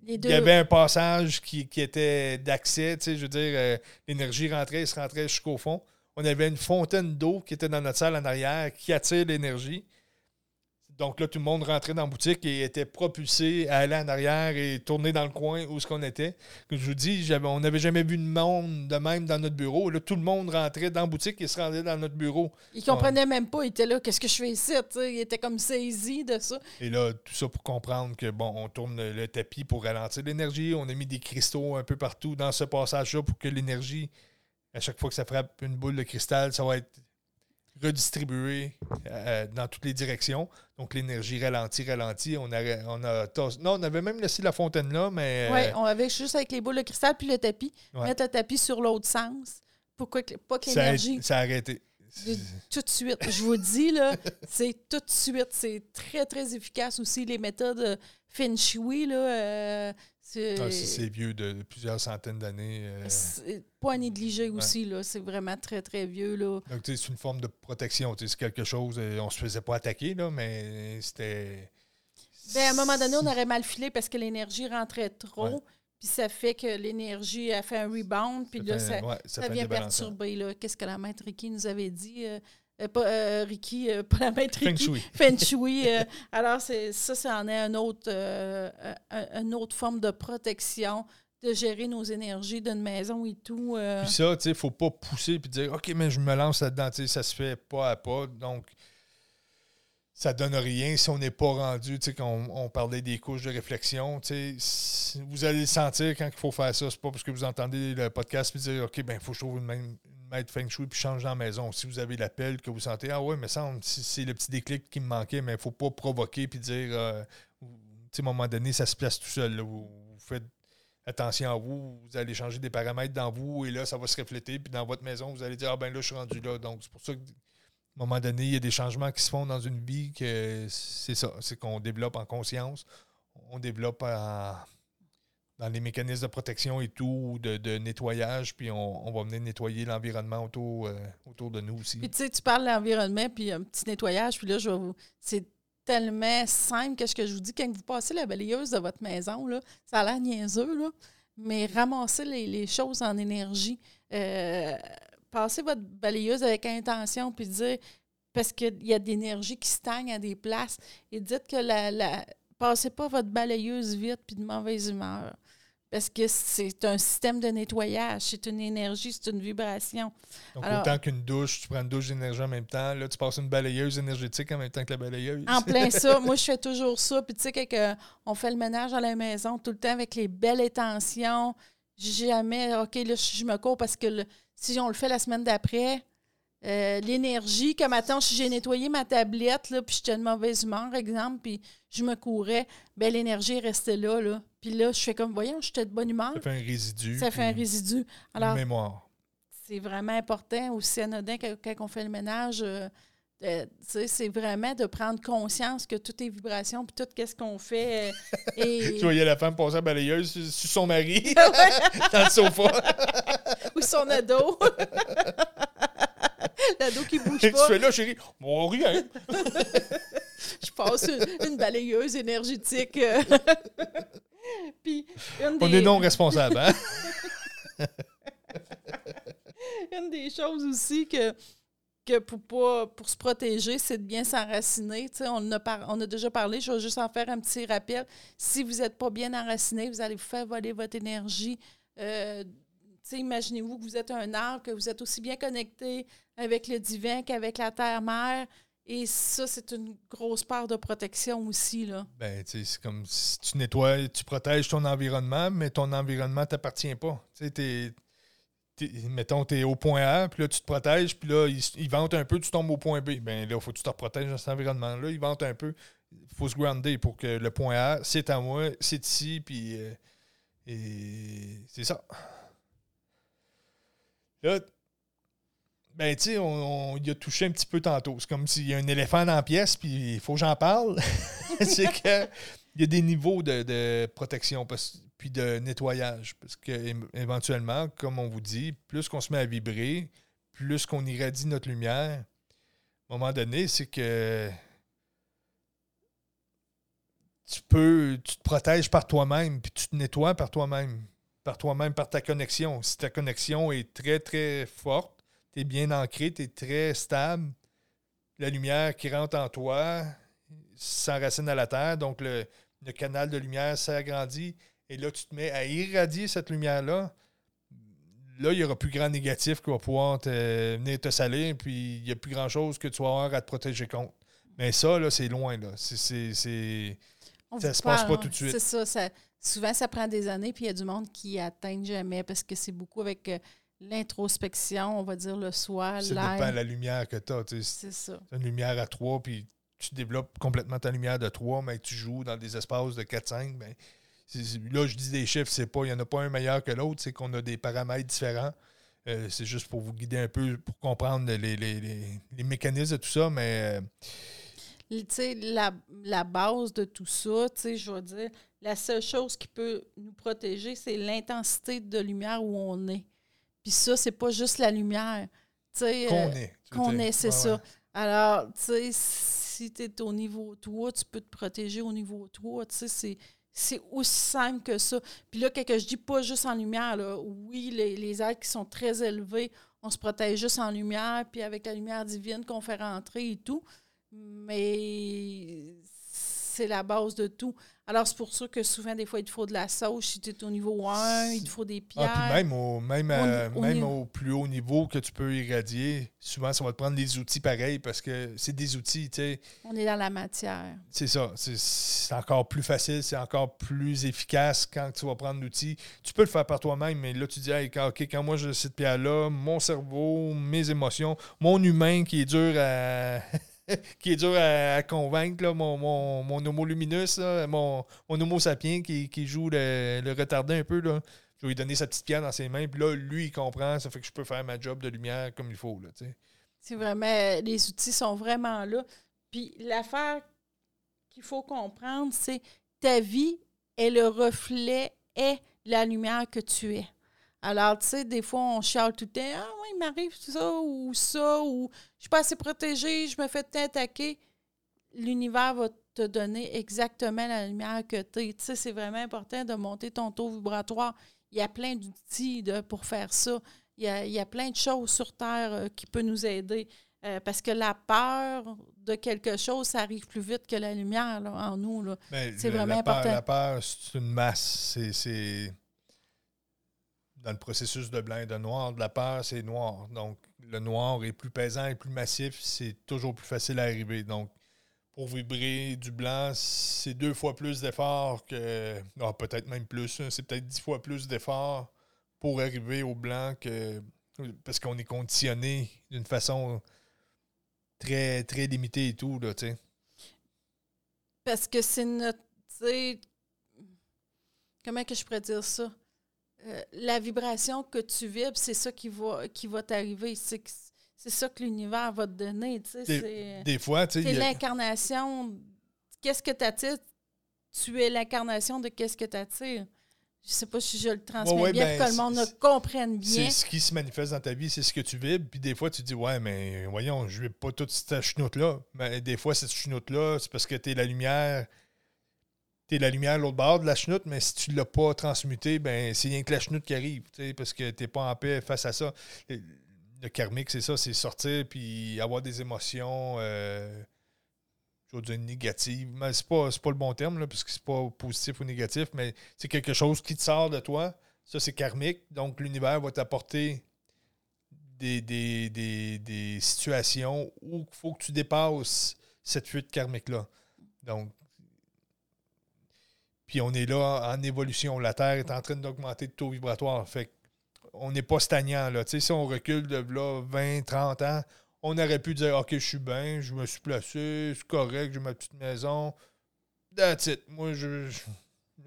Les il y avait un passage qui, qui était d'accès. Tu sais, je veux dire, euh, l'énergie rentrait, elle se rentrait jusqu'au fond. On avait une fontaine d'eau qui était dans notre salle en arrière qui attire l'énergie. Donc là, tout le monde rentrait dans la boutique et était propulsé à aller en arrière et tourner dans le coin où ce qu'on était. Comme je vous dis, on n'avait jamais vu de monde de même dans notre bureau. Là, tout le monde rentrait dans la boutique et se rendait dans notre bureau. Ils comprenaient même pas. Ils étaient là, qu'est-ce que je fais ici? Ils étaient comme saisis de ça. Et là, tout ça pour comprendre que, bon, on tourne le tapis pour ralentir l'énergie. On a mis des cristaux un peu partout dans ce passage-là pour que l'énergie, à chaque fois que ça frappe une boule de cristal, ça va être redistribué euh, dans toutes les directions. Donc, l'énergie ralentit, ralentit. On a, on a Non, on avait même laissé la fontaine là, mais... Oui, euh, on avait juste avec les boules de cristal puis le tapis. Ouais. Mettre le tapis sur l'autre sens. Pourquoi que, pas que l'énergie. ça a arrêté. de- tout de suite. Je vous dis, là, c'est tout de suite. C'est très, très efficace aussi. Les méthodes euh, Feng Shui, là, euh, C'est Ah, c'est vieux de plusieurs centaines d'années. euh, pas à négliger aussi, là. C'est vraiment très, très vieux, là. donc, c'est une forme de protection. C'est quelque chose. euh, on se faisait pas attaquer, là, mais c'était. Ben, à un moment donné, on aurait mal filé parce que l'énergie rentrait trop. Ouais. Puis ça fait que l'énergie a fait un rebound. Puis là, fait- ça, ouais, vient perturber. Qu'est-ce que la maître Ricky nous avait dit? euh, euh, pas euh, Ricky, euh, pas la maître Feng Ricky. Shui. Feng Shui. alors, c'est, ça, ça en est un autre, un- une autre forme de protection, de gérer nos énergies d'une maison et tout. Puis ça, tu sais, faut pas pousser puis dire OK, mais je me lance là-dedans. Tu sais, ça se fait pas à pas. Donc, ça donne rien si on n'est pas rendu. Tu sais, quand on, on parlait des couches de réflexion, tu sais, vous allez le sentir quand il faut faire ça. C'est pas parce que vous entendez le podcast puis dire OK, ben il faut que je trouve une, même- maître feng shui puis change dans la maison. Si vous avez l'appel que vous sentez Ah ouais, mais ça, c'est le petit déclic qui me manquait, mais il faut pas provoquer puis dire euh, à un moment donné, ça se place tout seul. Vous, vous faites attention à vous, vous allez changer des paramètres dans vous et là, ça va se refléter. Puis dans votre maison, vous allez dire Ah ben là, je suis rendu là. Donc, c'est pour ça qu'à un moment donné, il y a des changements qui se font dans une vie que c'est ça. C'est qu'on développe en conscience, on développe en- les mécanismes de protection et tout, de, de nettoyage, puis on, va venir nettoyer l'environnement autour, euh, autour de nous aussi. Puis tu sais, tu parles de l'environnement, puis un petit nettoyage, puis là, je vais. C'est tellement simple que ce que je vous dis, quand vous passez la balayeuse de votre maison, là, ça a l'air niaiseux, là, mais ramassez les, les choses en énergie. Euh, passez votre balayeuse avec intention, puis dire, parce qu'il y a de l'énergie qui stagne à des places, et dites que la. la passez pas votre balayeuse vite, puis de mauvaise humeur. Parce que c'est un système de nettoyage, c'est une énergie, c'est une vibration. Donc, alors- autant qu'une douche, tu prends une douche d'énergie en même temps, là, tu passes une balayeuse énergétique en même temps que la balayeuse. En plein ça. Moi, je fais toujours ça. Puis, tu sais, quand on fait le ménage à la maison, tout le temps avec les belles intentions, jamais, OK, là, je me cours parce que le- si on le fait la semaine d'après, euh, l'énergie, comme attends, si j'ai nettoyé ma tablette, là, puis j'étais de mauvaise humeur, exemple, puis je me courais, ben l'énergie est restée là, là. Puis là, je fais comme, voyons, j'étais de bonne humeur. Ça fait un résidu. Ça fait un résidu. Alors, mémoire. c'est vraiment important aussi anodin quand, quand on fait le ménage. euh, euh, tu sais, c'est vraiment de prendre conscience que tout est vibration, puis tout ce qu'on fait. euh, Tu voyais la femme passer la balayeuse sur, sur son mari dans le sofa. ou son ado. L'ado qui bouge tu pas. fais là, chérie, bon, rien. Je passe une, une balayeuse énergétique. euh. puis une On des, est non responsable, hein? une des choses aussi que, que pour, pas, pour se protéger, c'est de bien s'enraciner. On, a par- on a déjà parlé, je vais juste en faire un petit rappel. Si vous n'êtes pas bien enraciné, vous allez vous faire voler votre énergie. Euh, Imaginez-vous que vous êtes un arbre, que vous êtes aussi bien connecté avec le divin qu'avec la terre-mère. Et ça, c'est une grosse part de protection aussi. Là. Ben, c'est comme si tu nettoies, tu protèges ton environnement, mais ton environnement ne t'appartient pas. Tu sais, mettons, tu es au point A, puis là, tu te protèges, puis là, il, il vente un peu, tu tombes au point B. Ben là, il faut que tu te protèges dans cet environnement-là. Il vente un peu. Il faut se grounder pour que le point A, c'est à moi, c'est ici, puis. euh, et c'est ça. Là, ben, tu sais, on, y a touché un petit peu tantôt. C'est comme s'il y a un éléphant dans la pièce, puis il faut que j'en parle. c'est que il y a des niveaux de, de protection puis de nettoyage. Parce que éventuellement, comme on vous dit, plus qu'on se met à vibrer, plus qu'on irradie notre lumière, à un moment donné, c'est que tu peux, tu te protèges par toi-même, puis tu te nettoies par toi-même, par toi-même, par ta connexion. Si ta connexion est très, très forte, tu es bien ancré, tu es très stable, la lumière qui rentre en toi s'enracine à la terre, donc le, le canal de lumière s'agrandit, et là, tu te mets à irradier cette lumière-là. Là, il n'y aura plus grand négatif qui va pouvoir te, venir te salir, puis il n'y a plus grand-chose que tu vas avoir à te protéger contre. Mais ça, là, c'est loin, là. Ça vous se passe pas parle, tout de suite. C'est ça, ça- Souvent, ça prend des années, puis il y a du monde qui atteigne jamais parce que c'est beaucoup avec euh, l'introspection, on va dire le soi, ça dépend de la lumière que tu as. C'est ça. Une lumière à 3, puis tu développes complètement ta lumière de 3, mais tu joues dans des espaces de 4-5, ben, là, je dis des chiffres, c'est pas, il n'y en a pas un meilleur que l'autre, c'est qu'on a des paramètres différents. Euh, c'est juste pour vous guider un peu, pour comprendre les, les- les- les mécanismes de tout ça, mais euh, tu sais, la, la base de tout ça, tu sais, je veux dire, la seule chose qui peut nous protéger, c'est l'intensité de lumière où on est. Puis ça, c'est pas juste la lumière. sais, Qu'on euh, est. qu'on est, c'est ça. Alors, tu sais, si tu es au niveau 3, tu peux te protéger au niveau 3. Tu sais, c'est, c'est aussi simple que ça. Puis là, quand je dis pas juste en lumière, là, oui, les, les qui sont très élevés, on se protège juste en lumière, puis avec la lumière divine qu'on fait rentrer et tout. Mais c'est la base de tout. Alors, c'est pour ça que souvent, des fois, il te faut de la sauce. Si tu es au niveau 1, il te faut des pierres. Ah, puis même, au, même, au même niveau- au plus haut niveau que tu peux irradier, souvent, ça va te prendre des outils pareils parce que c'est des outils, tu sais. On est dans la matière. C'est ça. C'est- C'est encore plus facile, c'est encore plus efficace quand tu vas prendre l'outil. Tu peux le faire par toi-même, mais là, tu dis, Hey, quand, OK, quand moi j'ai cette pierre-là, mon cerveau, mes émotions, mon humain qui est dur à. qui est dur à, convaincre, là, mon, mon, mon homo luminus, là, mon, mon homo sapiens qui, qui joue le, le retardé un peu. Là. Je vais lui donner sa petite pierre dans ses mains, puis là, lui, il comprend, ça fait que je peux faire ma job de lumière comme il faut. C'est vraiment, les outils sont vraiment là. Puis l'affaire qu'il faut comprendre, c'est ta vie est le reflet, est la lumière que tu es. Alors, tu sais, des fois, on chiale tout le temps, ah oui, il m'arrive ça ou ça, ou je suis pas assez protégée, je me fais attaquer. L'univers va te donner exactement la lumière que tu es. Tu sais, c'est vraiment important de monter ton taux vibratoire. Il y a plein d'outils pour faire ça. Il y, a, il y a plein de choses sur Terre euh, qui peuvent nous aider. Euh, parce que la peur de quelque chose, ça arrive plus vite que la lumière là, en nous. Ben, C'est vraiment la peur, important. La peur, c'est une masse. C'est. Dans le processus de blanc et de noir, de la peur, c'est noir. Donc, le noir est plus pesant et plus massif. C'est toujours plus facile à arriver. Donc, pour vibrer du blanc, c'est deux fois plus d'efforts que. ah, peut-être même plus. hein. C'est peut-être dix fois plus d'efforts pour arriver au blanc que. Parce qu'on est conditionné d'une façon très, très limitée et tout, là, tu sais. Parce que c'est notre. Comment que je pourrais dire ça? Euh, la vibration que tu vibres, c'est ça qui va, qui va t'arriver. C'est ça que l'univers va te donner. Des, C'est des fois, tu sais. c'est a- l'incarnation. Qu'est-ce que tu attires? Tu es l'incarnation de qu'est-ce que tu attires. Je sais pas si je le transmets Ouais, ouais, bien ben, pour que le monde le comprenne bien. C'est ce qui se manifeste dans ta vie, c'est ce que tu vibres. Puis des fois, tu dis, ouais, mais voyons, je vibre pas toute cette chenoute-là. Mais des fois, cette chenoute-là, c'est parce que tu es la lumière. La lumière à l'autre bord de la chenoute, mais si tu l'as pas transmutée, ben c'est rien que la chenoute qui arrive. Parce que tu pas en paix face à ça. Le, karmique, c'est ça, c'est sortir puis avoir des émotions. euh, dire négatives. Mais c'est pas, pas le bon terme, là, parce que c'est pas positif ou négatif, mais c'est quelque chose qui te sort de toi. Ça, c'est karmique. Donc, l'univers va t'apporter des, des, des, des situations où il faut que tu dépasses cette fuite karmique-là. Donc, puis on est là en évolution. La Terre est en train d'augmenter de taux vibratoire. Fait on n'est pas stagnant. Là. Tu sais, si on recule de là, 20, 30 ans, on aurait pu dire OK, je suis bien, je me suis placé, c'est correct, j'ai ma petite maison. That's it. Moi, je, je-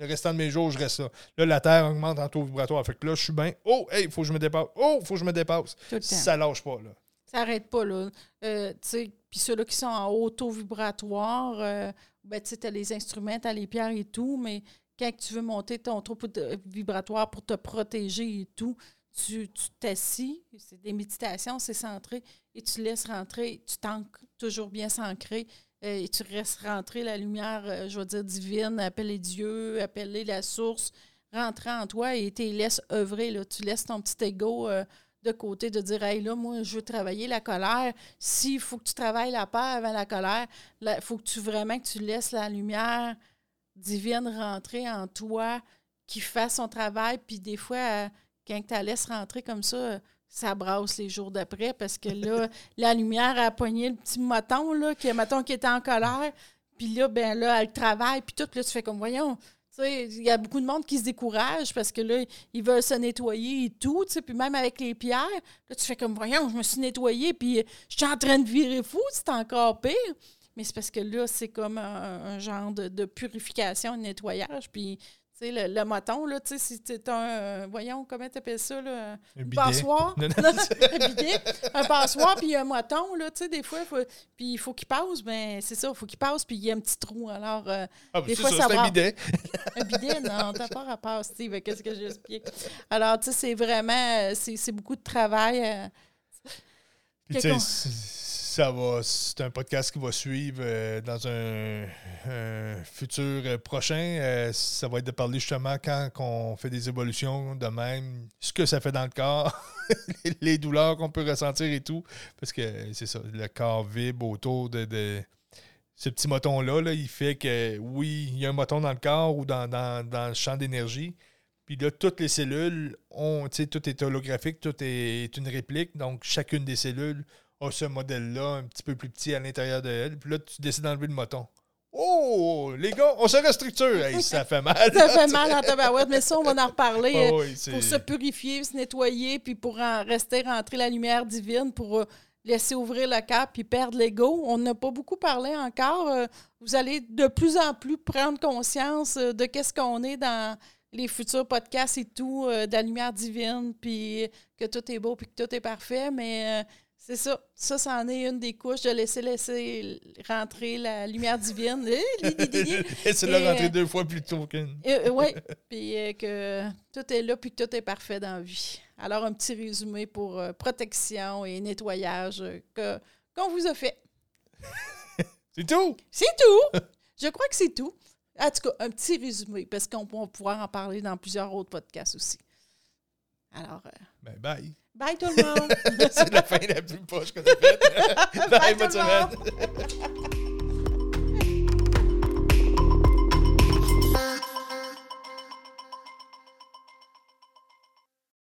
le restant de mes jours, je reste là. Là, la Terre augmente en taux vibratoire. Fait que là, je suis bien. Oh, hey, il faut que je me dépasse. Oh, il faut que je me dépasse. Ça lâche pas, là. Ça n'arrête pas, là. Euh, tu sais, puis ceux-là qui sont en haut taux vibratoire, euh, ben, tu t'as les instruments, t'as les pierres et tout, mais quand tu veux monter ton de- vibratoire pour te protéger et tout, tu tu t'assis, c'est des méditations, c'est centré, et tu laisses rentrer, tu t'ancres toujours bien s'ancrer, euh, et tu restes rentrer la lumière, euh, je vais dire, divine, appeler Dieu, appeler la source, rentrer en toi et tu laisses œuvrer, là. Tu laisses ton petit ego... euh, de côté de dire Hey, là, moi, je veux travailler la colère. S'il faut que tu travailles la peur avant la colère, il faut que tu vraiment que tu laisses la lumière divine rentrer en toi, qui fasse son travail. Puis des fois, euh, quand tu la laisses rentrer comme ça, ça brasse les jours d'après parce que là, la lumière a pogné le petit moton, là, qui, moton qui était en colère. Puis là, ben là, elle travaille, puis tout, là, tu fais comme, voyons, il y a beaucoup de monde qui se décourage parce que là, ils veulent se nettoyer et tout, puis même avec les pierres, là, tu fais comme, voyons, je me suis nettoyé, puis je suis en train de virer fou, c'est encore pire. Mais c'est parce que là, c'est comme un, genre de, de purification, de nettoyage, puis, sais, le, le moton, là, tu sais, si un. euh, voyons, comment tu appelles ça, là? Un Un bidet. passoire. Non, non, un bidet. Un passoire, puis un moton, là, tu sais, des fois, puis il faut qu'il passe, ben c'est ça, il faut qu'il passe, puis il y a un petit trou. Alors, euh, Ah, ben, Des fois, ça, ça c'est un va. bidet. un bidet, non, t'as pas rapport, Steve, qu'est-ce que j'explique. Alors, tu sais, c'est vraiment, euh, c'est c'est beaucoup de travail. euh, Puis, ça va, c'est un podcast qui va suivre euh, dans un, futur euh, prochain. Euh, ça va être de parler justement quand on fait des évolutions de même, ce que ça fait dans le corps, les douleurs qu'on peut ressentir et tout. Parce que c'est ça, le corps vibre autour de, ce petit moton-là. là, il fait que oui, il y a un moton dans le corps ou dans, dans- dans le champ d'énergie. Puis là, toutes les cellules ont, tout est holographique, tout est une réplique. Donc, chacune des cellules a ce modèle-là, un petit peu plus petit à l'intérieur de elle. Puis là, tu décides d'enlever le moton. Oh, les gars, on se restructure. Hey, ça fait mal. Ça fait mal en tabarouette, mais ça, on va en reparler. Euh, oui, c'est- pour se purifier, se nettoyer, puis pour en rester rentrer la lumière divine, pour euh, laisser ouvrir le cœur puis perdre l'ego. On n'a pas beaucoup parlé encore. euh, vous allez de plus en plus prendre conscience euh, de qu'est-ce qu'on est dans les futurs podcasts et tout, euh, de la lumière divine, puis que tout est beau, puis que tout est parfait, mais... euh, c'est ça. Ça, c'en est une des couches de laisser laisser rentrer la lumière divine. Eh, c'est là Et, rentré euh, deux fois plus tôt qu'une. oui, puis euh, que tout est là, puis que tout est parfait dans la vie. Alors, un petit résumé pour euh, protection et nettoyage euh, que qu'on vous a fait. C'est tout? C'est tout! Je crois que c'est tout. En tout cas, un petit résumé, parce qu'on va pouvoir en parler dans plusieurs autres podcasts aussi. Alors, euh, Ben, bye. bye tout le monde! c'est la fin la plus poche qu'on a faite. bye, Bye, bonne tout le monde. semaine.